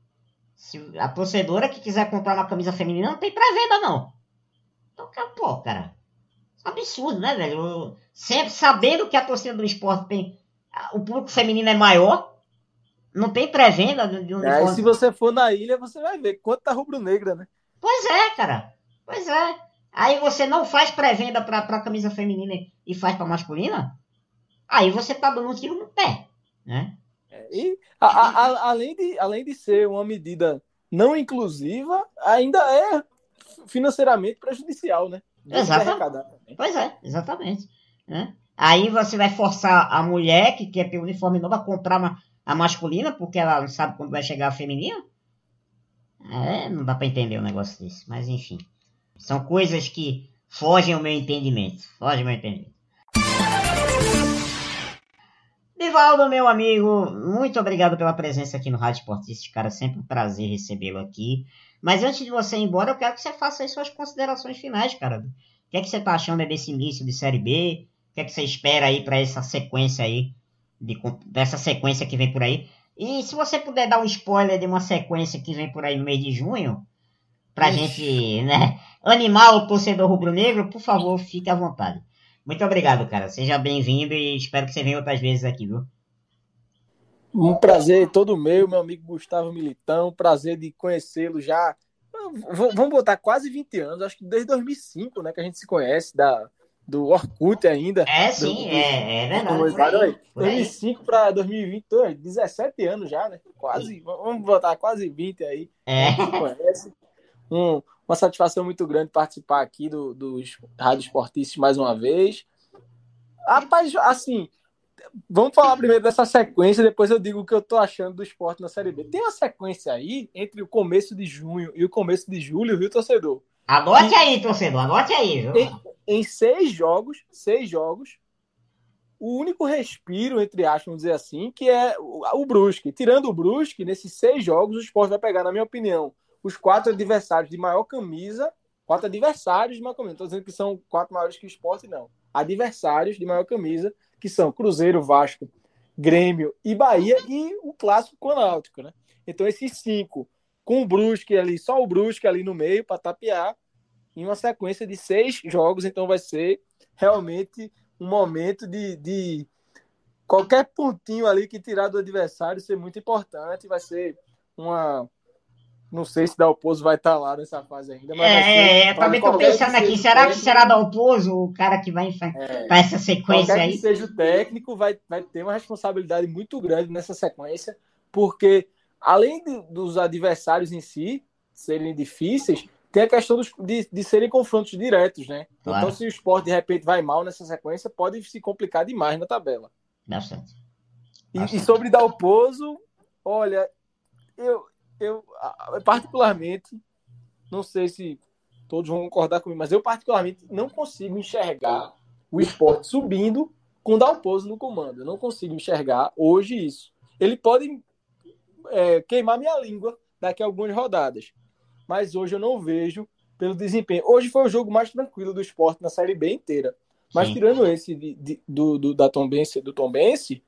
Se a torcedora que quiser comprar uma camisa feminina não tem pré-venda, não. Então, cara, pô, cara. É um absurdo, né, velho? Eu- Sempre sabendo que a torcida do esporte tem. O público feminino é maior, não tem pré-venda de de Aí, se você for na ilha, você vai ver quanto tá rubro-negra, né? Pois é, cara. Pois é. Aí você não faz pré-venda pra, pra camisa feminina e faz pra masculina? Aí você tá dando um tiro no pé, né? É, E a- a- além, de, além de ser uma medida não inclusiva, ainda é financeiramente prejudicial, né? Também. Pois é, exatamente. né? Aí você vai forçar a mulher que quer ter uniforme novo a comprar uma, a masculina porque ela não sabe quando vai chegar a feminina? É, não dá pra entender um negócio desse. Mas enfim. São coisas que fogem ao meu entendimento. Fogem ao meu entendimento. Divaldo, meu amigo, muito obrigado pela presença aqui no Rádio Esportista, cara. Sempre um prazer recebê-lo aqui. Mas antes de você ir embora, eu quero que você faça aí suas considerações finais, cara. O que é que você tá achando desse início de Série B? O que é que você espera aí para essa sequência aí, de, dessa sequência que vem por aí? E se você puder dar um spoiler de uma sequência que vem por aí no mês de junho, pra Ixi. gente, né, animar o torcedor rubro-negro, por favor, fique à vontade. Muito obrigado, cara. Seja bem-vindo e espero que você venha outras vezes aqui, viu? Um prazer todo meu, meu amigo Gustavo Militão. Prazer de conhecê-lo já. Vamos botar quase 20 anos, acho que desde 2005, né, que a gente se conhece, da, do Orkut ainda. É, sim, Do- é, é verdade. Por aí, aí, por aí. 2005 para 2022, 17 anos já, né? Quase, vamos botar quase 20 aí. É. se conhece. (laughs) Um, uma satisfação muito grande participar aqui do, dos Rádio Esportistas mais uma vez. Rapaz, assim, vamos falar primeiro dessa sequência, depois eu digo o que eu tô achando do esporte na Série B. Tem uma sequência aí entre o começo de junho e o começo de julho, viu, torcedor? Anote aí, torcedor, anote aí, viu? Em, em seis jogos, seis jogos, o único respiro, entre aspas, vamos dizer assim, que é o, o Brusque. Tirando o Brusque, nesses seis jogos, o esporte vai pegar, na minha opinião, os quatro adversários de maior camisa, quatro adversários de maior camisa. Estou dizendo que são quatro maiores que o esporte, não. Adversários de maior camisa, que são Cruzeiro, Vasco, Grêmio e Bahia, e o clássico com o Náutico, né? Então, esses cinco, com o Brusque ali, só o Brusque ali no meio, para tapear, em uma sequência de seis jogos, então vai ser realmente um momento de, de qualquer pontinho ali que tirar do adversário ser muito importante, vai ser uma não sei se Dalpozo vai estar lá nessa fase ainda, mas É, eu também tô qualquer pensando aqui, será que será Dalpozo o cara que vai enfrentar é, essa sequência qualquer que aí? seja o técnico, vai, vai ter uma responsabilidade muito grande nessa sequência, porque além de- dos adversários em si serem difíceis, tem a questão dos- de, de serem confrontos diretos, né? Claro. Então, se o esporte de repente vai mal nessa sequência, pode se complicar demais na tabela. Bastante. E, Bastante. e sobre Dalpozo, olha, eu, eu particularmente, não sei se todos vão concordar comigo, mas eu particularmente não consigo enxergar o esporte subindo com Dalpozo no comando. Eu não consigo enxergar hoje isso. Ele pode é, queimar minha língua daqui a algumas rodadas, mas hoje eu não vejo pelo desempenho. Hoje foi o jogo mais tranquilo do esporte na Série B inteira. Mas Sim. tirando esse de- de- do, do, da Tombense, do Tombense,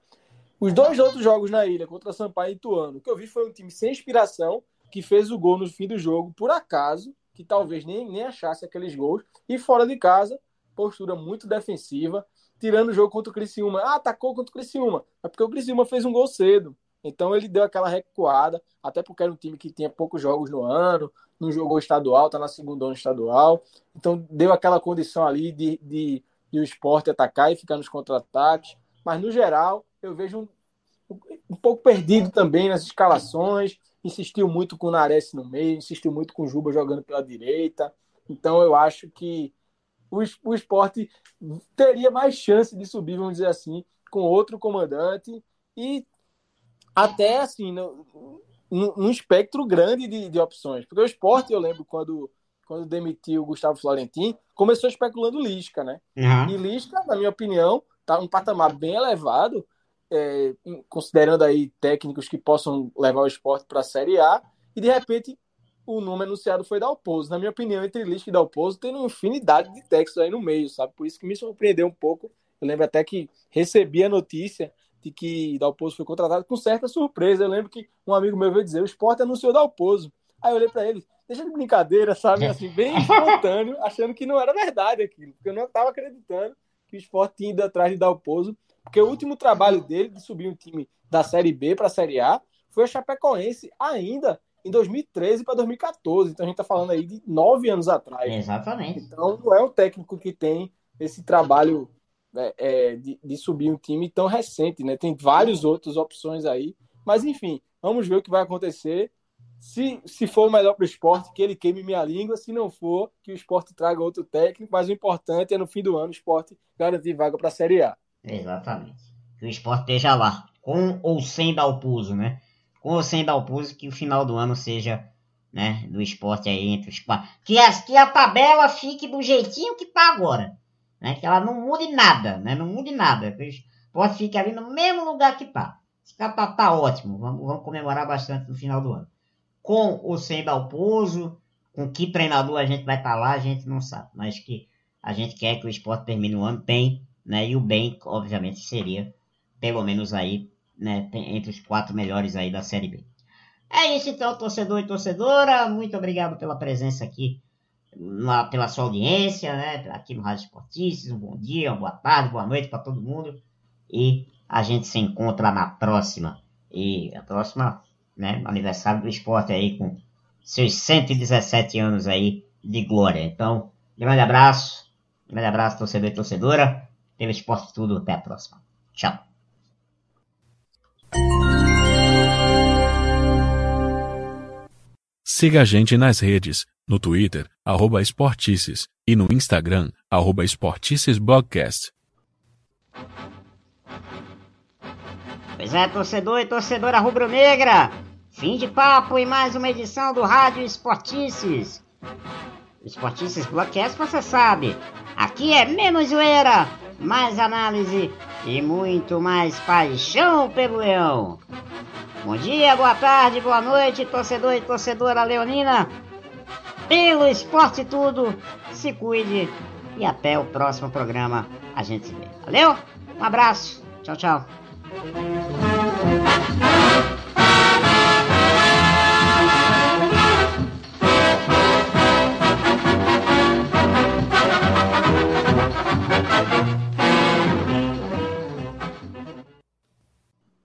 os dois outros jogos na ilha, contra Sampaio e Ituano, que eu vi foi um time sem inspiração, que fez o gol no fim do jogo, por acaso, que talvez nem, nem achasse aqueles gols, e fora de casa, postura muito defensiva, tirando o jogo contra o Criciúma. Ah, atacou contra o Criciúma. É porque o Criciúma fez um gol cedo. Então ele deu aquela recuada, até porque era um time que tinha poucos jogos no ano, não jogou estadual, tá na segunda ano estadual. Então deu aquela condição ali de, de, de o esporte atacar e ficar nos contra-ataques. Mas no geral, eu vejo um, um pouco perdido também nas escalações. Insistiu muito com o Nares no meio, insistiu muito com o Juba jogando pela direita. Então eu acho que o, o esporte teria mais chance de subir, vamos dizer assim, com outro comandante e até assim, no, num espectro grande de, de opções. Porque o esporte, eu lembro quando, quando demitiu o Gustavo Florentin, começou especulando Lisca, né? Uhum. E Lisca, na minha opinião, tá um patamar bem elevado, é, considerando aí técnicos que possam levar o esporte para a Série A, e de repente o nome anunciado foi Dalpozo. Na minha opinião, entre Lisca e Dalpozo tem uma infinidade de textos aí no meio, sabe? Por isso que me surpreendeu um pouco. Eu lembro até que recebi a notícia de que Dalpozo foi contratado com certa surpresa. Eu lembro que um amigo meu veio dizer: o esporte anunciou Dalpozo. Aí eu olhei para ele, deixa de brincadeira, sabe? Assim, bem espontâneo, (laughs) achando que não era verdade aquilo, porque eu não estava acreditando que o esporte tinha ido atrás de Dalpozo, porque o último trabalho dele de subir um time da Série B para a Série A foi o Chapecoense ainda em 2013 para 2014. Então a gente está falando aí de nove anos atrás. Exatamente. Então não é um técnico que tem esse trabalho é, é, de, de, subir um time tão recente, né? Tem várias outras opções aí, mas enfim, vamos ver o que vai acontecer. Se, se for o melhor para o esporte, que ele queime minha língua. Se não for, que o esporte traga outro técnico. Mas o importante é no fim do ano o esporte garantir vaga para a Série A. Exatamente. Que o esporte esteja lá, com ou sem Dalpuso, né? Com ou sem Dalpuso, que o final do ano seja né, do esporte aí entre os quatro. Que, que a tabela fique do jeitinho que tá agora né? Que ela não mude nada, né? Não mude nada. O esporte fique ali no mesmo lugar que tá. Tá, tá, tá ótimo. Vamos, vamos comemorar bastante no final do ano. Com ou sem Dalpozo, com que treinador a gente vai estar tá lá, a gente não sabe. Mas que a gente quer que o esporte termine o ano bem, né? E o bem, obviamente, seria pelo menos aí, né? Entre os quatro melhores aí da Série B. É isso então, torcedor e torcedora. Muito obrigado pela presença aqui pela sua audiência, né? Aqui no Rádio Esportistas. Um bom dia, uma boa tarde, boa noite para todo mundo. E a gente se encontra na próxima. E a próxima, né? Aniversário do esporte aí com seus 117 anos aí de glória. Então, grande abraço. Grande abraço, torcedor e torcedora. Teve esporte tudo. Até a próxima. Tchau. Siga a gente nas redes no Twitter, arroba Esportices, e no Instagram, arroba Esporticesblogcast. Pois é, torcedor e torcedora rubro-negra, fim de papo em mais uma edição do Rádio Esportices. Esportices Blogcast, você sabe, aqui é menos zoeira, mais análise e muito mais paixão pelo leão. Bom dia, boa tarde, boa noite, torcedor e torcedora leonina pelo esporte tudo. Se cuide e até o próximo programa. A gente se vê. Valeu? Um abraço. Tchau, tchau.